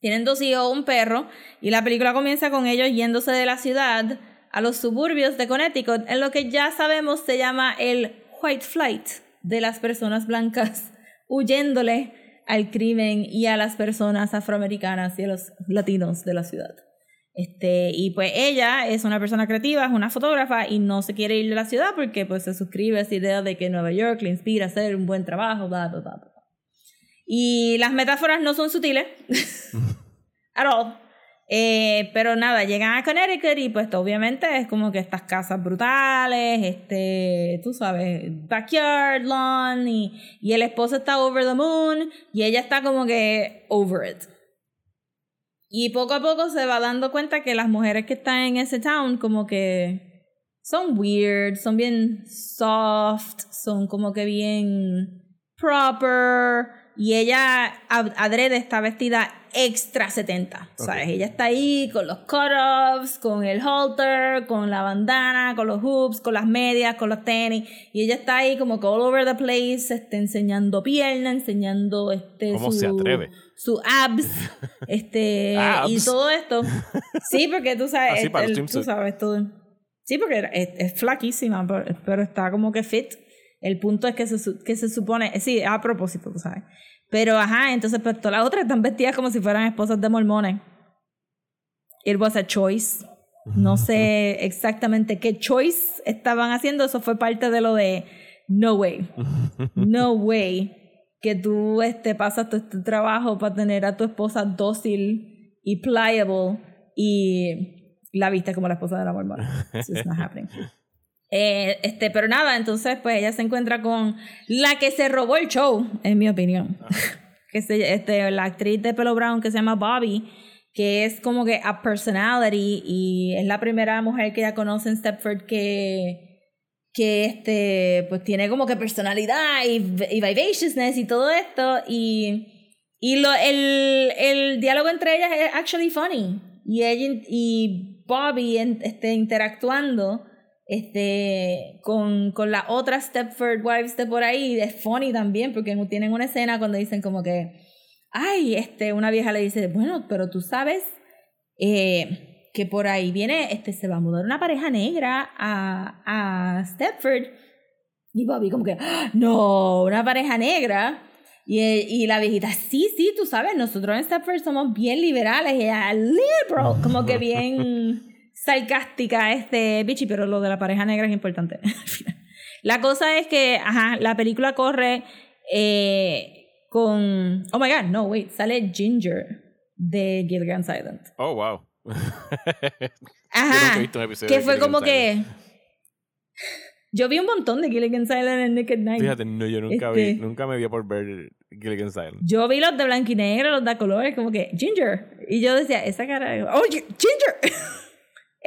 Tienen dos hijos, un perro, y la película comienza con ellos yéndose de la ciudad a los suburbios de Connecticut, en lo que ya sabemos se llama el white flight de las personas blancas, huyéndole al crimen y a las personas afroamericanas y a los latinos de la ciudad. Este, y pues ella es una persona creativa, es una fotógrafa y no se quiere ir de la ciudad porque pues se suscribe a esa idea de que Nueva York le inspira a hacer un buen trabajo, bla, bla, bla, bla. Y las metáforas no son sutiles, at all. Eh, pero nada, llegan a Connecticut y pues obviamente es como que estas casas brutales, este, tú sabes, backyard lawn y, y el esposo está over the moon y ella está como que over it. Y poco a poco se va dando cuenta que las mujeres que están en ese town como que son weird, son bien soft, son como que bien proper. Y ella ad- adrede está vestida extra 70. ¿Sabes? Ella está ahí con los cut-offs, con el halter, con la bandana, con los hoops, con las medias, con los tenis. Y ella está ahí como que all over the place, este, enseñando pierna, enseñando este, ¿Cómo su, se atreve? su abs, este, y Abs. todo esto. Sí, porque tú sabes, Así para el el- tú sabes todo. Sí, porque es, es flaquísima, pero, pero está como que fit. El punto es que se, que se supone, sí, a propósito, tú sabes. Pero ajá, entonces pues todas las otras están vestidas como si fueran esposas de mormones. It was a choice. No sé exactamente qué choice estaban haciendo. Eso fue parte de lo de no way. No way que tú este, pasas tu, tu trabajo para tener a tu esposa dócil y pliable y la viste como la esposa de la mormona. It's not happening. Eh, este, pero nada, entonces pues ella se encuentra con la que se robó el show, en mi opinión. que se, este, la actriz de pelo brown que se llama Bobby, que es como que a personality y es la primera mujer que ella conoce en Stepford que, que este, pues tiene como que personalidad y, y vivaciousness y todo esto y, y lo, el, el diálogo entre ellas es actually funny. y ella y Bobby este, interactuando este, con, con las otras Stepford Wives de por ahí, es funny también, porque tienen una escena cuando dicen como que, ay, este, una vieja le dice, bueno, pero tú sabes eh, que por ahí viene, este, se va a mudar una pareja negra a, a Stepford. Y Bobby como que, "Ah, no, una pareja negra. Y, y la viejita, sí, sí, tú sabes, nosotros en Stepford somos bien liberales. Y ella, liberal, como que bien sarcástica este bichi, pero lo de la pareja negra es importante. la cosa es que, ajá, la película corre eh, con, oh my god, no, wait, sale Ginger de Gilligan's Island. Oh, wow. Ajá. Que fue como que. Yo vi un montón de Gilligan's Island en Naked Night. Fíjate, no, yo nunca Este- vi, nunca me dio por ver Gilligan's Island. Yo vi los de blanco y negro, los de colores, como que Ginger. Y yo decía, esa cara. ¡Oh, Gi- Ginger!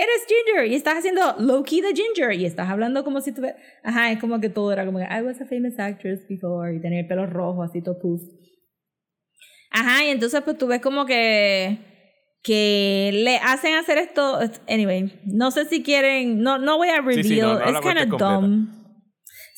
Eres Ginger. Y estás haciendo low key de Ginger. Y estás hablando como si tuviera. Ajá, es como que todo era como que I was a famous actress before. Y tenía el pelo rojo, así todo. Ajá, y entonces pues tú ves como que que le hacen hacer esto anyway no sé si quieren no no voy a reveal it's kind of dumb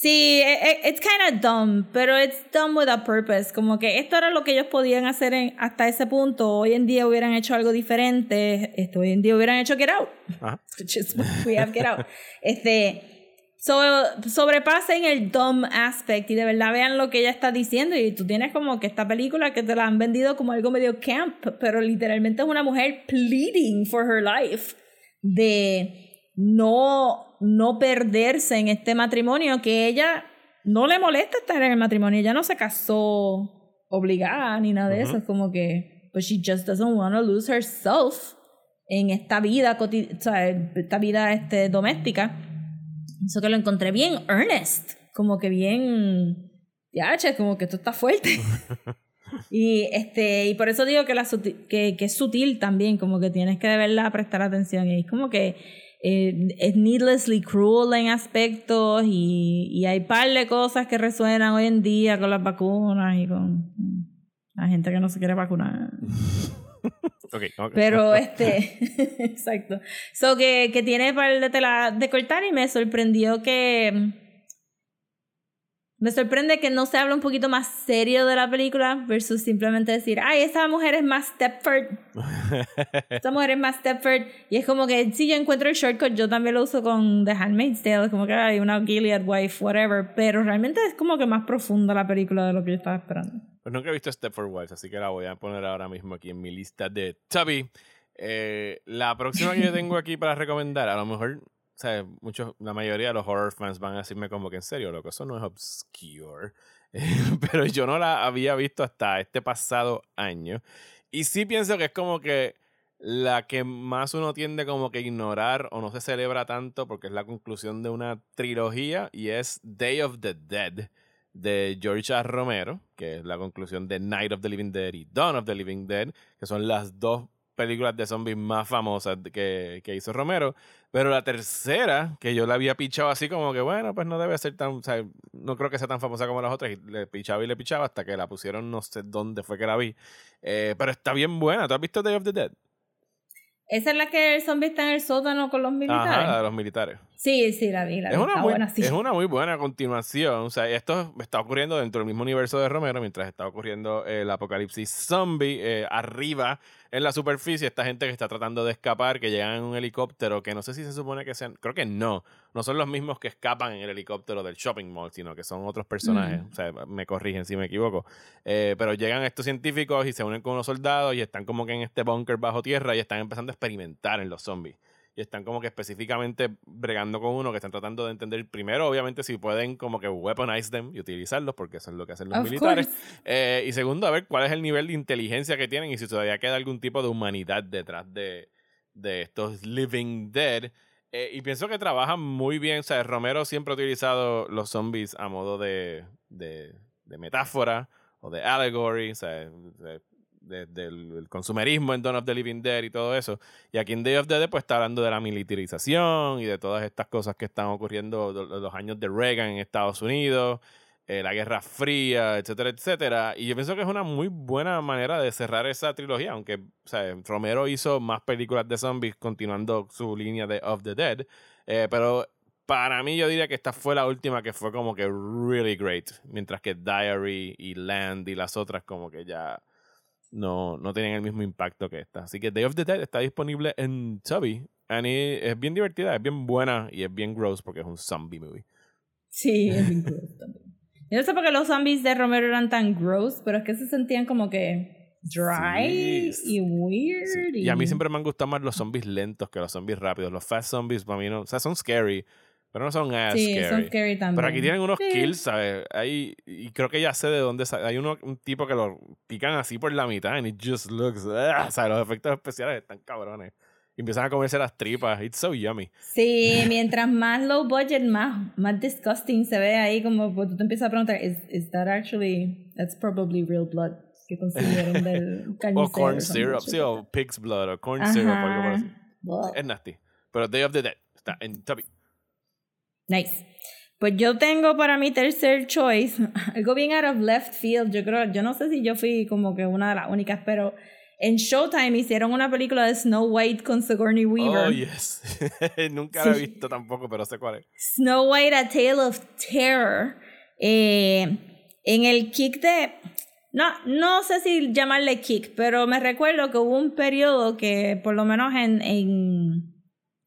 sí e- e- it's kind of dumb pero it's dumb with a purpose. Como que esto era lo que ellos podían hacer en- hasta ese punto. Hoy en día hubieran hecho algo diferente. Esto hoy en día hubieran hecho Get Out. Ajá. which is what we have Get Out. Este so, sobrepasen el dumb aspect y de verdad vean lo que ella está diciendo. Y tú tienes como que esta película que te la han vendido como algo medio camp pero literalmente es una mujer pleading for her life de no no perderse en este matrimonio que ella no le molesta estar en el matrimonio ella no se casó obligada ni nada de eso Ujú. es como que but she just doesn't want to lose herself en esta vida o sea, esta vida este, doméstica eso que lo encontré bien earnest, como que bien, ya, che, como que esto está fuerte. y este y por eso digo que, la que, que es sutil también, como que tienes que de verdad prestar atención. Y es como que eh, es needlessly cruel en aspectos y, y hay par de cosas que resuenan hoy en día con las vacunas y con la gente que no se quiere vacunar. Pero este, exacto. So que, que tiene par de tela de cortar y me sorprendió que. Me sorprende que no se habla un poquito más serio de la película versus simplemente decir, ay, esa mujer es más Stepford. esa mujer es más Stepford. Y es como que si yo encuentro el shortcut, yo también lo uso con The Handmaid's Tale, como que hay una Gilead wife, whatever. Pero realmente es como que más profunda la película de lo que yo estaba esperando. Pues nunca he visto Stepford Wives, así que la voy a poner ahora mismo aquí en mi lista de Tubby. Eh, la próxima que yo tengo aquí para recomendar, a lo mejor, o sea, muchos, la mayoría de los horror fans van a decirme como que en serio, loco, eso no es obscure. Pero yo no la había visto hasta este pasado año. Y sí pienso que es como que la que más uno tiende como que ignorar o no se celebra tanto porque es la conclusión de una trilogía y es Day of the Dead de George R. Romero, que es la conclusión de Night of the Living Dead y Dawn of the Living Dead, que son las dos películas de zombies más famosas que, que hizo Romero. Pero la tercera, que yo la había pichado así como que, bueno, pues no debe ser tan, o sea, no creo que sea tan famosa como las otras. Y le pichaba y le pichaba hasta que la pusieron, no sé dónde fue que la vi. Eh, pero está bien buena. ¿Tú has visto Day of the Dead? Esa es la que el zombie está en el sótano con los militares. Ajá, la de los militares. Sí, sí, la vi, la vi. Es una, muy, buena, sí. es una muy buena continuación. O sea, esto está ocurriendo dentro del mismo universo de Romero, mientras está ocurriendo el apocalipsis zombie eh, arriba en la superficie. Esta gente que está tratando de escapar, que llegan en un helicóptero, que no sé si se supone que sean, creo que no, no son los mismos que escapan en el helicóptero del shopping mall, sino que son otros personajes. Mm. O sea, me corrigen si me equivoco. Eh, pero llegan estos científicos y se unen con unos soldados y están como que en este búnker bajo tierra y están empezando a experimentar en los zombies y están como que específicamente bregando con uno que están tratando de entender. Primero obviamente si pueden como que weaponize them y utilizarlos porque eso es lo que hacen los Of militares. Eh, y segundo a ver cuál es el nivel de inteligencia que tienen y si todavía queda algún tipo de humanidad detrás de, de estos living dead. Eh, y pienso que trabajan muy bien. O sea Romero siempre ha utilizado los zombies a modo de, de, de metáfora o de allegory. O sea de- de- del el consumerismo en Dawn of the Living Dead y todo eso. Y aquí en Day of the Dead pues está hablando de la militarización y de todas estas cosas que están ocurriendo los años de Reagan en Estados Unidos. eh, la Guerra Fría, etcétera, etcétera. Y yo pienso que es una muy buena manera de cerrar esa trilogía, aunque o Romero hizo más películas de zombies continuando su línea de Of the Dead, eh, pero para mí yo diría que esta fue la última que fue como que really great, mientras que Diary y Land y las otras como que ya no, no tienen el mismo impacto que esta. Así que Day of the Dead está disponible en Tubby. Y es bien divertida, es bien buena y es bien gross porque es un zombie movie. Sí, es bien gross también. Yo no sé por qué los zombies de Romero eran tan gross, pero es que se sentían como que dry Sí. y weird. Sí. Y a mí siempre me han gustado más los zombies lentos que los zombies rápidos. Los fast zombies para mí no, o sea, son scary, pero no son as Sí, scary. son scary también. Pero aquí tienen unos Sí. kills, ¿sabes? Hay, y creo que ya sé de dónde sa- Hay uno, un tipo que lo pican así por la mitad and it just looks... ah, o sea, los efectos especiales están cabrones. Y empiezan a comerse las tripas. It's so yummy. Sí, mientras más low budget, más, más disgusting se ve ahí, como pues, tú te empiezas a preguntar, ¿is, is that actually, that's probably real blood que consiguieron del carnicero? O corn syrup, sí, o pig's blood, o corn that. syrup, algo Ajá. así. Es nasty. Pero Day of the Dead está en Tubby. Nice. Pues yo tengo para mi tercer choice, algo bien out of left field, yo creo, yo no sé si yo fui como que una de las únicas, pero en Showtime hicieron una película de Snow White con Sigourney Weaver. Oh, yes. Nunca la he visto tampoco, pero sé cuál es. Snow White, A Tale of Terror. Eh, en el kick de... No, no sé si llamarle kick, pero me recuerdo que hubo un periodo que, por lo menos en, en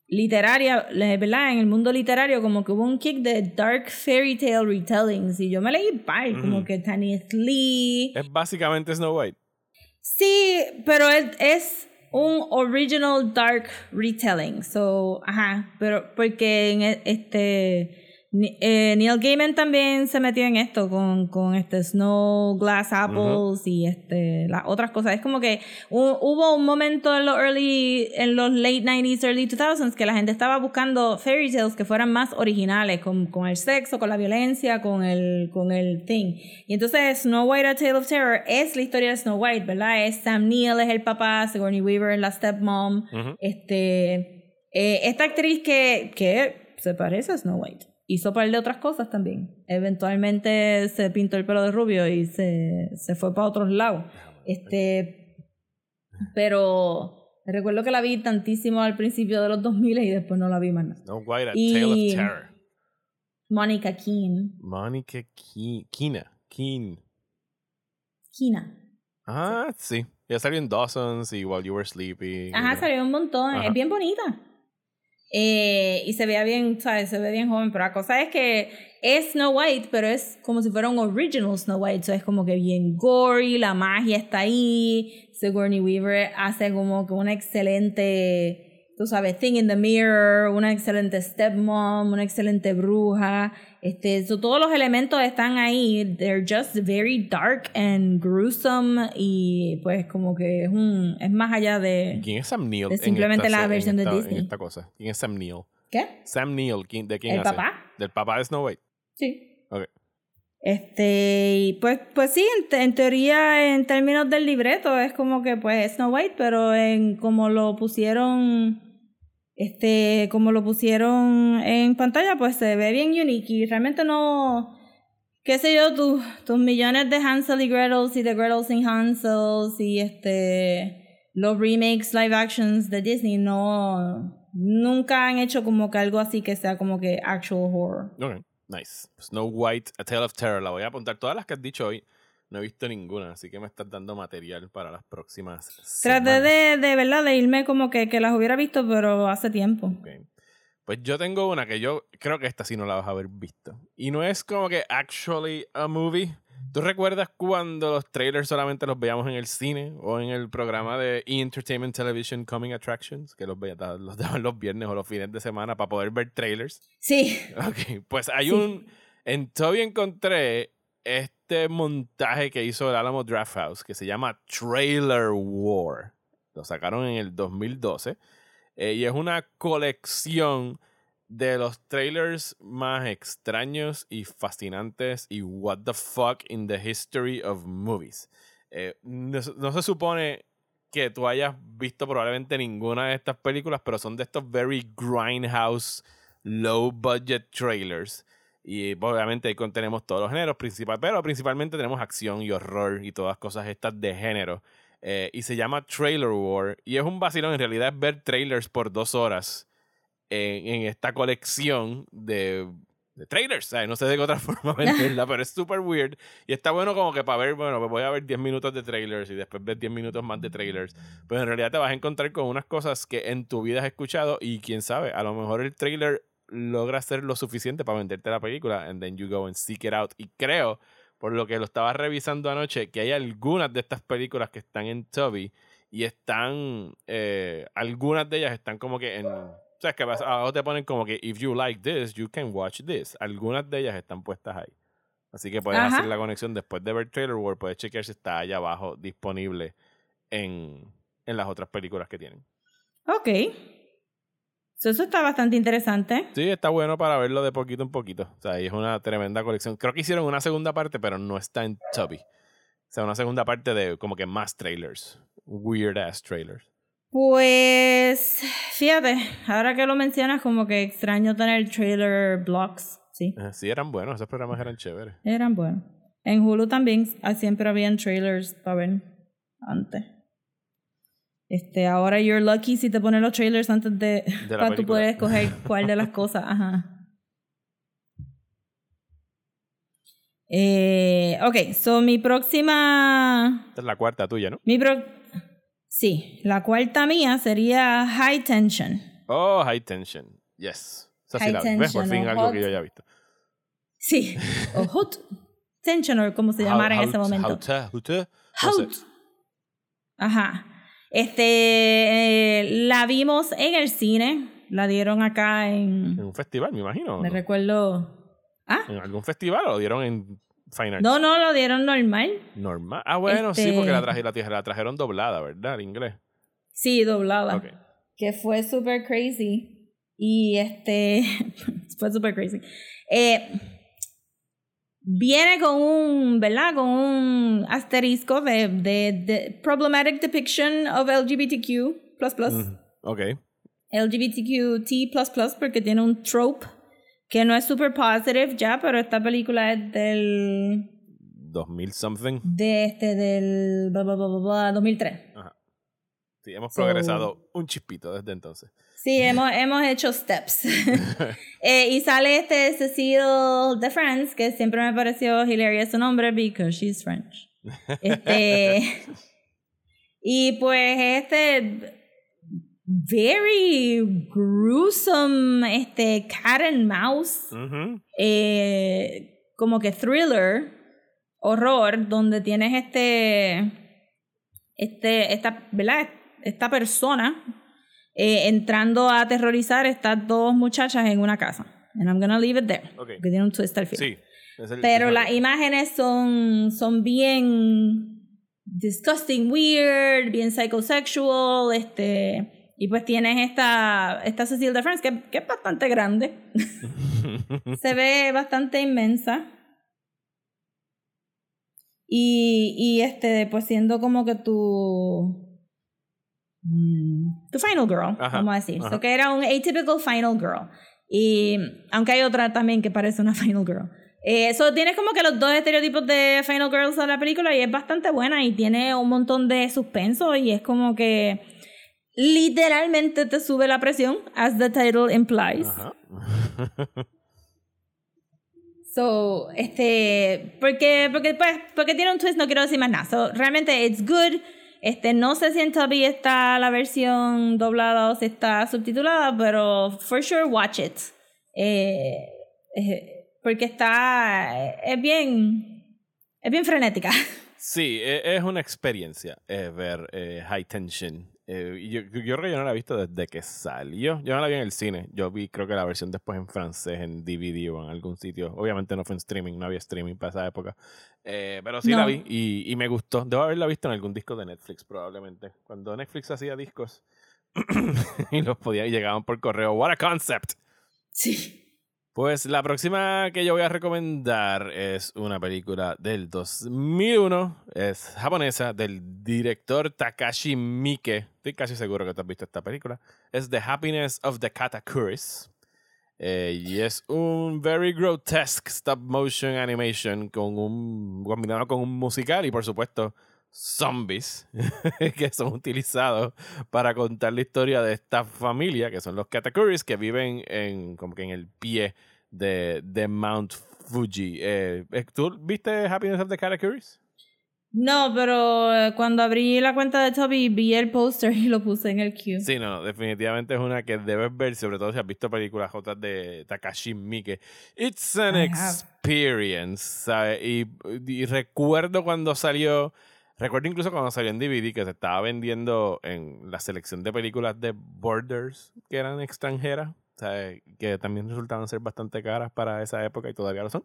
literaria, ¿verdad? En el mundo literario, como que hubo un kick de dark fairy tale retellings. Y yo me leí par, como que Tanith Lee. Es básicamente Snow White. Sí, pero es, es un original dark retelling. So, ajá, pero porque en e- este eh, Neil Gaiman también se metió en esto con, con este Snow Glass Apples y este las otras cosas. Es como que hu- hubo un momento en los early, en los late 90s, early 2000s que la gente estaba buscando fairy tales que fueran más originales, con, con el sexo, con la violencia, con el, con el thing. Y entonces Snow White, A Tale of Terror es la historia de Snow White, ¿verdad? Es Sam Neill es el papá, Sigourney Weaver es la stepmom. Ujú. Este, eh, esta actriz que, que se parece a Snow White. Hizo par de otras cosas también. Eventualmente se pintó el pelo de rubio y se, se fue para otros lados. Este, pero recuerdo que la vi tantísimo al principio de los 2000 y después no la vi más nada. Snow White, A Y- Tale of Terror. Monica Keane. Monica Ke- Keena. Keen. Kina. Ah, sí. Ya salió en Dawson's y While You Were Sleeping. Ajá, salió un montón. Ajá. Es bien bonita. Eh, y se veía bien, ¿sabes? Se ve bien joven. Pero la cosa es que es Snow White, pero es como si fuera un original Snow White. O sea, es como que bien gory, la magia está ahí. Sigourney Weaver hace como que una excelente, tú sabes, thing in the mirror, una excelente stepmom, una excelente bruja. Este, so, todos los elementos están ahí. They're just very dark and gruesome. Y pues como que es un, es más allá de... ¿Quién es Sam Neill? Simplemente esta la versión de en Disney. esta cosa. ¿Quién es Sam Neill? ¿Qué? Sam Neill, ¿quién- ¿de quién ¿El hace? papá? Del papá de Snow White. Sí. Ok. Este, pues, pues sí, en, te- en teoría, en términos del libreto, es como que pues Snow White, pero en como lo pusieron, este, como lo pusieron en pantalla, pues se ve bien unique y realmente no, qué sé yo, tus tus millones de Hansel y Gretel y de Gretel sin Hansel y este, los remakes live actions de Disney no, nunca han hecho como que algo así que sea como que actual horror. Ok, nice. Snow White, A Tale of Terror. La voy a apuntar. Todas las que has dicho hoy, no he visto ninguna, así que me estás dando material para las próximas Traté de, de verdad de irme como que, que las hubiera visto, pero hace tiempo. Pues yo tengo una que yo creo que esta sí no la vas a haber visto. Y no es como que actually a movie. ¿Tú recuerdas cuando los trailers solamente los veíamos en el cine o en el programa de E! Entertainment Television Coming Attractions? Que los, veía- los daban los viernes o los fines de semana para poder ver trailers. Sí, Ok, pues hay Sí. un. En Toby encontré este montaje que hizo el Alamo Draft House que se llama Trailer War. Lo sacaron en el 2012. eh, y es una colección de los trailers más extraños y fascinantes y what the fuck in the history of movies. Eh, no, no se supone que tú hayas visto probablemente ninguna de estas películas, pero son de estos very grindhouse, low budget trailers. Y pues, obviamente ahí tenemos todos los géneros, principal, pero principalmente tenemos acción y horror y todas cosas estas de género. Eh, y se llama Trailer War. Y es un vacilón, en realidad es ver trailers por dos horas en, esta colección de, de trailers. ¿sabes? No sé de qué otra forma venderla, pero es súper weird. Y está bueno como que para ver, bueno, pues voy a ver 10 minutos de trailers y después ver 10 minutos más de trailers. Pero en realidad te vas a encontrar con unas cosas que en tu vida has escuchado y quién sabe, a lo mejor el trailer logra ser lo suficiente para venderte la película and then you go and seek it out. Y creo, por lo que lo estaba revisando anoche, que hay algunas de estas películas que están en Tubi y están, eh, algunas de ellas están como que en... O sea, es que abajo te ponen como que if you like this, you can watch this. Algunas de ellas están puestas ahí. Así que puedes Ajá. hacer la conexión después de ver Trailer World, puedes chequear si está allá abajo disponible en, en las otras películas que tienen. Ok. So, eso está bastante interesante. Sí, está bueno para verlo de poquito en poquito. O sea, y es una tremenda colección. Creo que hicieron una segunda parte, pero no está en Tubby. O sea, una segunda parte de como que más trailers. Weird ass trailers. Pues, fíjate, ahora que lo mencionas, como que extraño tener trailer blocks. Sí, Eh, Sí, eran buenos. Esos programas eran chéveres. eran buenos. En Hulu también ah, siempre habían trailers para ver antes. Este, ahora you're lucky si te ponen los trailers antes de, la para tú poder escoger cuál de las cosas. Ajá. Eh, ok, so mi próxima Esta es la cuarta tuya, ¿no? Mi pro sí, la cuarta mía sería High Tension. Oh, High Tension. Yes. Esa sí High la. ¿Ves? Por fin algo Hot. que yo haya visto. Sí, o Hot Tension, o como se llamara en How- ese how- momento. how to- how to- no sé. Hot. Ajá. Este, eh, la vimos en el cine, la dieron acá en, En un festival, me imagino. me ¿no? recuerdo. Ah, ¿En algún festival o lo dieron en Fine Arts? no, no, lo dieron normal. Normal. Ah, bueno, sí, Este- porque la, traje, la, la trajeron doblada, ¿verdad? En inglés. Sí, doblada. Ok. que fue super crazy. Y este, fue super crazy. Eh, viene con un, ¿verdad? Con un asterisco de, de, de problematic depiction of LGBTQ++, Ujú. Ok. LGBTQT++, porque tiene un trope que no es super positive ya, pero esta película es del, 2000 something. de este, del, bla, bla, bla, bla, bla, 2003. Sí, hemos So- progresado un chispito desde entonces. Sí, hemos, hemos hecho steps. Eh, y sale este Cecile de France, que siempre me pareció hilarious su nombre, because she's French. Este, y pues este very gruesome este cat and mouse eh, como que thriller horror donde tienes este este esta ¿verdad? esta persona eh, entrando a aterrorizar estas dos muchachas en una casa and I'm gonna leave it there Ok. porque tiene un twist al final Sí. el- pero las imágenes son, son bien disgusting, weird, bien psychosexual, este... Y pues tienes esta, esta Cecile de France, que, que es bastante grande. Se ve bastante inmensa. Y, y este, pues siendo como que tu... mm, Tu final girl, Ajá, vamos a decir. ajá. So que era un atypical final girl. Y aunque hay otra también que parece una final girl. Eh, so tienes como que los dos estereotipos de final girls de la película y es bastante buena y tiene un montón de suspenso y es como que literalmente te sube la presión, as the title implies. Ajá. So, este, porque, porque, pues, porque tiene un twist, no quiero decir más nada. So, realmente, it's good. Este, no sé si en está la versión doblada o si está subtitulada, pero for sure watch it. Eh, eh, porque está, es bien, es bien frenética. Sí, e- es una experiencia eh, ver eh, High Tension. Eh, y yo, yo creo que yo no la he visto desde que salió. Yo no la vi en el cine. Yo vi, creo que la versión después en francés, en DVD o en algún sitio. Obviamente no fue en streaming, no había streaming para esa época. Eh, pero sí No. la vi y, y me gustó. Debo haberla visto en algún disco de Netflix, probablemente. Cuando Netflix hacía discos y los podía y llegaban por correo. What a concept! Sí. Pues la próxima que yo voy a recomendar es una película del 2001. Es japonesa, del director Takashi Miike. Estoy casi seguro que tú has visto esta película. Es The Happiness of the Katakuris. Eh, y es un very grotesque stop motion animation con un combinado con un musical y por supuesto zombies que son utilizados para contar la historia de esta familia que son los Katakuris que viven en como que en el pie de, de Mount Fuji. Eh, ¿Tú viste Happiness of the Katakuris? No, pero eh, cuando abrí la cuenta de Toby vi el póster y lo puse en el queue. Sí, no, definitivamente es una que debes ver, sobre todo si has visto películas otras de Takashi Miike. It's an I experience, ¿sabes? Y, y recuerdo cuando salió, recuerdo incluso cuando salió en DVD que se estaba vendiendo en la selección de películas de Borders que eran extranjeras. ¿sabes? que también resultaban ser bastante caras para esa época y todavía lo son.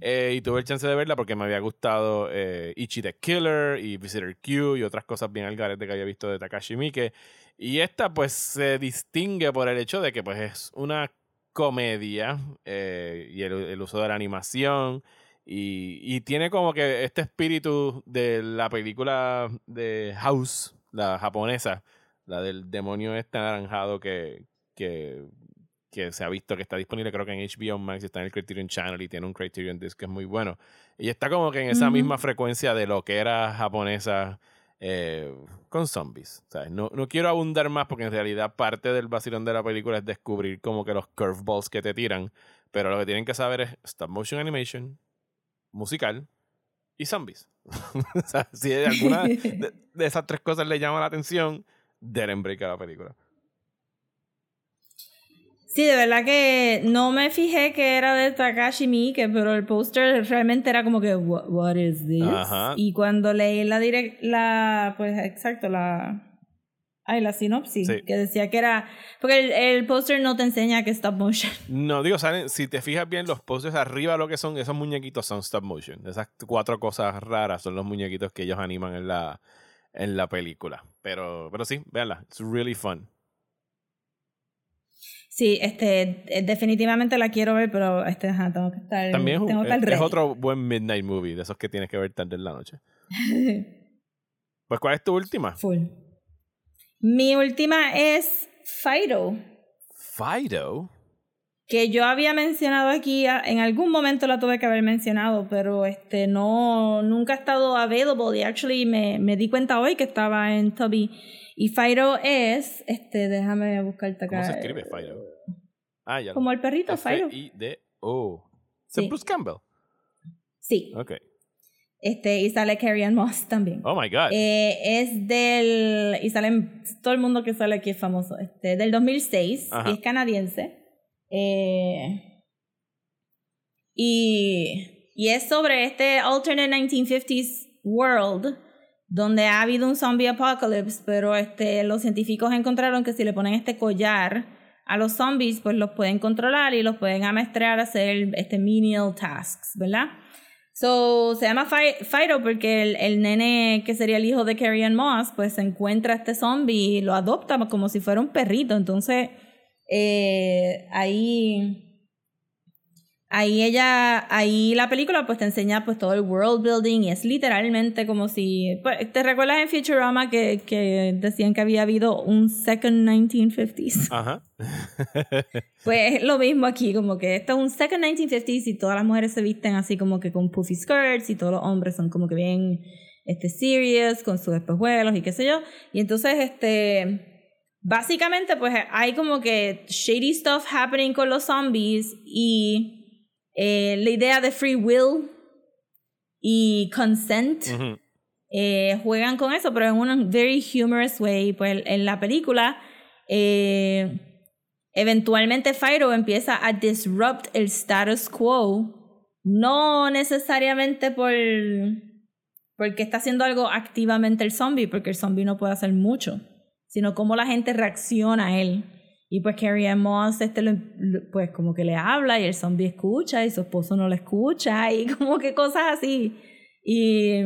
Eh, y tuve el chance de verla porque me había gustado eh, Ichi the Killer y Visitor Q y otras cosas bien algarete que había visto de Takashi Miike. Y esta pues se distingue por el hecho de que pues es una comedia eh, y el uso de la animación. Y, y tiene como que este espíritu de la película de House, la japonesa, la del demonio este anaranjado que, que, que se ha visto que está disponible creo que en HBO Max, está en el Criterion Channel y tiene un Criterion Disc que es muy bueno. Y está como que en esa misma frecuencia de lo que era japonesa eh, con zombies. ¿sabes? No, no quiero abundar más porque en realidad parte del vacilón de la película es descubrir como que los curveballs que te tiran, pero lo que tienen que saber es stop motion animation, musical y zombies. o sea, si alguna de, de esas tres cosas le llama la atención, denle break a la película. Sí, de verdad que no me fijé que era de Takashi Miike, pero el póster realmente era como que, what, what is this? Ajá. Y cuando leí la direct, la, pues exacto, la, ay, la sinopsis, Sí. que decía que era, porque el, el póster no te enseña que es stop motion. No, digo, salen, si te fijas bien, los posters arriba lo que son, esos muñequitos son stop motion. Esas cuatro cosas raras son los muñequitos que ellos animan en la, en la película. Pero, pero sí, véanla, it's really fun. Sí, este, eh, definitivamente la quiero ver, pero este, ajá, tengo que estar, También tengo que estar es- es otro buen midnight movie, de esos que tienes que ver tarde en la noche. Pues, ¿cuál es tu última? Full. Mi última es Fido. Fido. que yo había mencionado aquí, a- en algún momento la tuve que haber mencionado, pero este no nunca ha estado available y actually me, me di cuenta hoy que estaba en Toby. Y Fido es, este, déjame buscarte acá. ¿Cómo se escribe Fido? Ah, ya. Como el perrito, Fido. F-I-D-O. ¿Es. Bruce Campbell? Sí. Ok. Este, y sale Carrie Ann Moss también. Oh my God. Eh, es del. Y salen. Todo el mundo que sale aquí es famoso. Este, del 2006. Ajá. Y es canadiense. Eh, y, y es sobre este alternate 1950s world. Donde ha habido un zombie apocalypse. Pero este, los científicos encontraron que si le ponen este collar a los zombies, pues los pueden controlar y los pueden amestrar a hacer este menial tasks, ¿verdad? So, se llama Fi- Fido porque el, el nene que sería el hijo de Carrie Ann Moss, pues se encuentra a este zombie y lo adopta como si fuera un perrito. Entonces, eh, ahí, ahí ella, ahí la película pues te enseña pues todo el world building y es literalmente como si, pues, ¿te recuerdas en Futurama que, que decían que había habido un second 1950s? Ajá. Pues es lo mismo aquí, como que esto es un second 1950s y todas las mujeres se visten así como que con puffy skirts y todos los hombres son como que bien este, serious con sus espejuelos y qué sé yo. Y entonces, este, básicamente pues hay como que shady stuff happening con los zombies y eh, la idea de free will y consent Ujú. eh, juegan con eso, pero en un very humorous way. Pues en la película, eh, eventualmente Fido empieza a disrupt el status quo, no necesariamente por porque está haciendo algo activamente el zombie, porque el zombie no puede hacer mucho, sino cómo la gente reacciona a él. Y pues Carrie Ann Moss este lo- lo- pues como que le habla y el zombie escucha y su esposo no le escucha y como que cosas así. Y,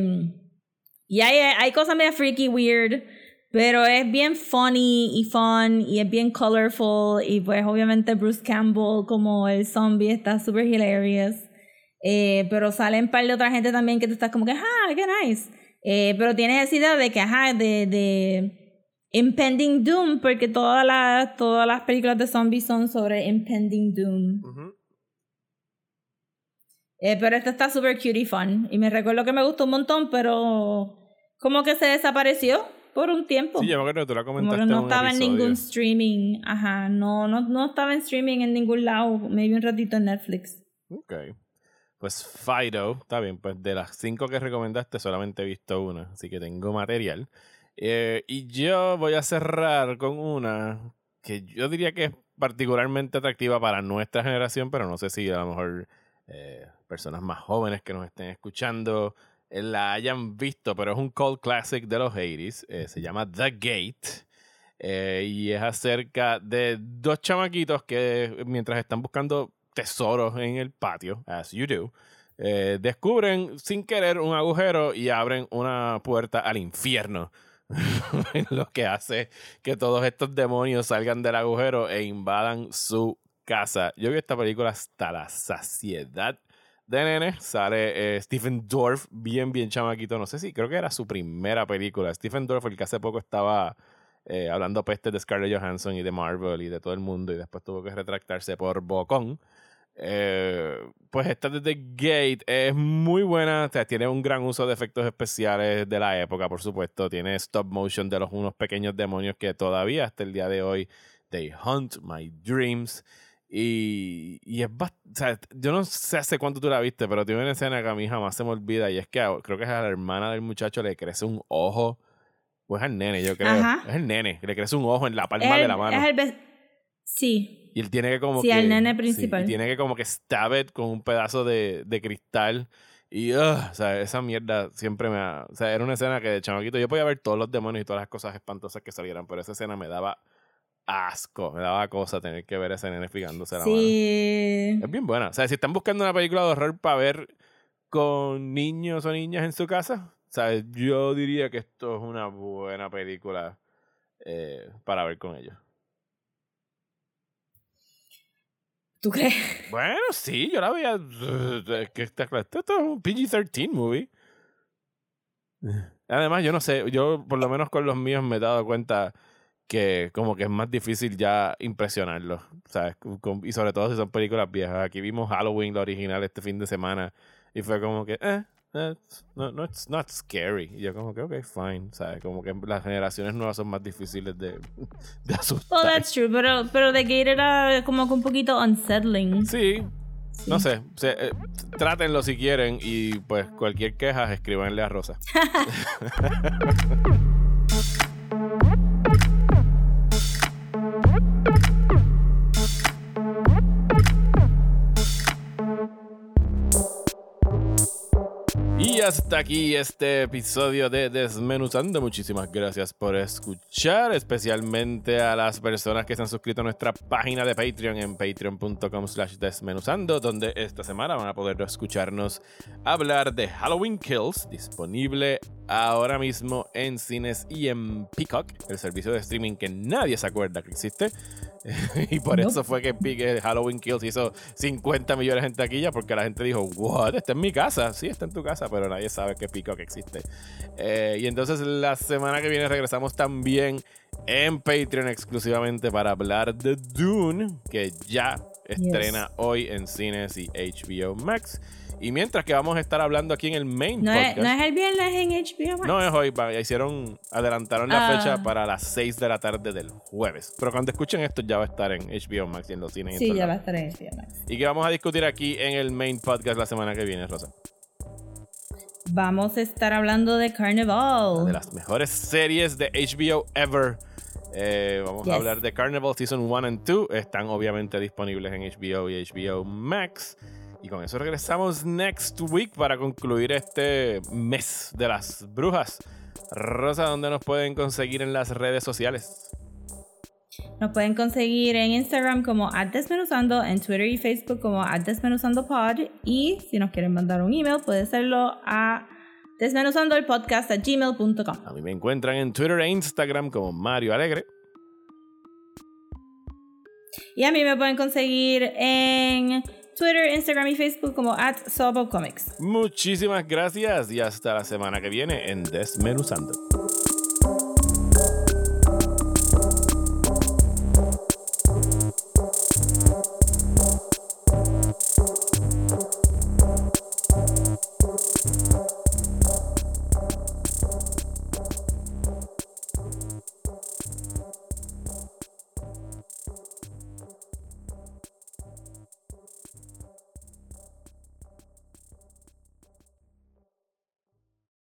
y hay, hay cosas medio freaky, weird, pero es bien funny y fun y es bien colorful y pues obviamente Bruce Campbell como el zombie está super hilarious. Eh, pero salen un par de otra gente también que tú estás como que, ah, qué nice. Eh, pero tienes esa idea de que, ajá, de, de Impending Doom, porque todas las, todas las películas de zombies son sobre Impending Doom. Eh, pero esta está super cute y fun. Y me recuerdo que me gustó un montón, pero como que se desapareció por un tiempo. Sí, yo me acuerdo que tú la como comentaste que no en un estaba en ningún streaming. Ajá, no, no, no estaba en streaming en ningún lado. Maybe un ratito en Netflix. Ok. Pues Fido, está bien, pues de las cinco que recomendaste solamente he visto una, así que tengo material. Eh, y yo voy a cerrar con una que yo diría que es particularmente atractiva para nuestra generación, pero no sé si a lo mejor eh, personas más jóvenes que nos estén escuchando eh, la hayan visto, pero es un cult classic de los 80s, eh, se llama The Gate. y es acerca de dos chamaquitos que mientras están buscando tesoros en el patio, as you do, eh, descubren sin querer un agujero y abren una puerta al infierno. Lo que hace que todos estos demonios salgan del agujero e invadan su casa. Yo vi esta película hasta la saciedad de nene. Sale eh, Stephen Dorff, bien, bien chamaquito. No sé si creo que era su primera película. Stephen Dorff, el que hace poco estaba eh, hablando pestes de Scarlett Johansson y de Marvel y de todo el mundo y después tuvo que retractarse por Bocón. Eh, pues esta de The Gate es muy buena, o sea, tiene un gran uso de efectos especiales de la época, por supuesto, tiene stop motion de los unos pequeños demonios que todavía hasta el día de hoy they hunt my dreams y, y es o sea, yo no sé hace cuánto tú la viste, pero tiene una escena que a mí jamás se me olvida y es que a- creo que es a la hermana del muchacho le crece un ojo, o es al nene, yo creo, Ajá. es el nene, le crece un ojo en la palma de la mano. es el Sí. Y él tiene que como Sí, que... al nene sí, principal. y tiene que como que stab it con un pedazo de, de cristal. Y, ugh, o sea, esa mierda siempre me ha... O sea, era una escena que de chamaquito yo podía ver todos los demonios y todas las cosas espantosas que salieran, pero esa escena me daba asco, me daba cosa tener que ver a ese nene fijándose la mano. Sí. Es bien buena. O sea, si están buscando una película de horror para ver con niños o niñas en su casa, o sea, yo diría que esto es una buena película eh, para ver con ellos. ¿Tú crees? Bueno, sí, yo la veía. eh, Que está. Esto es un PG-13 movie. Además, yo no sé, yo por lo menos con los míos me he dado cuenta que como que es más difícil ya impresionarlos, ¿sabes? Y sobre todo si son películas viejas. Aquí vimos Halloween, la original, este fin de semana y fue como que, eh, no, no, it's not scary. Y yo como que, ok, fine, ¿sabes? Como que las generaciones nuevas son más difíciles de, de asustar. Well, that's true, pero, pero The Gate era como que un poquito unsettling. Sí, no sé. se- eh, trátenlo si quieren y pues cualquier queja escríbanle a Rosa. Y hasta aquí este episodio de Desmenuzando. Muchísimas gracias por escuchar, especialmente a las personas que se han suscrito a nuestra página de Patreon en patreon.com slash desmenuzando, donde esta semana van a poder escucharnos hablar de Halloween Kills, disponible ahora mismo en cines y en Peacock, el servicio de streaming que nadie se acuerda que existe. y por eso fue que que Halloween Kills hizo 50 millones en taquilla porque la gente dijo, what, está en mi casa. Sí, está en tu casa, pero nadie sabe que Peacock existe. Eh, y entonces la semana que viene regresamos también en Patreon exclusivamente para hablar de Dune, que ya estrena hoy en cines y HBO Max. Y mientras que vamos a estar hablando aquí en el main No es, podcast. no es el viernes en HBO Max. No es hoy, ya hicieron, adelantaron la Ah. fecha para las 6 de la tarde del jueves. Pero cuando escuchen esto ya va a estar en HBO Max y en los cines. Sí, ya va a estar en HBO Max. ¿Y qué vamos a discutir aquí en el main podcast la semana que viene, Rosa? Vamos a estar hablando de Carnival. De las mejores series de HBO ever. Eh, vamos Yes. a hablar de Carnival Season 1 and 2. Están obviamente disponibles en HBO y HBO Max. Y con eso regresamos next week para concluir este mes de las brujas. Rosa, ¿dónde nos pueden conseguir en las redes sociales? Nos pueden conseguir en Instagram como @desmenuzando, en Twitter y Facebook como @desmenuzandopod y si nos quieren mandar un email puede hacerlo a desmenuzandoelpodcast@gmail.com. A mí me encuentran en Twitter e Instagram como Mario Alegre. Y a mí me pueden conseguir en Twitter, Instagram y Facebook como @sobocomics. Muchísimas gracias y hasta la semana que viene en Desmenuzando.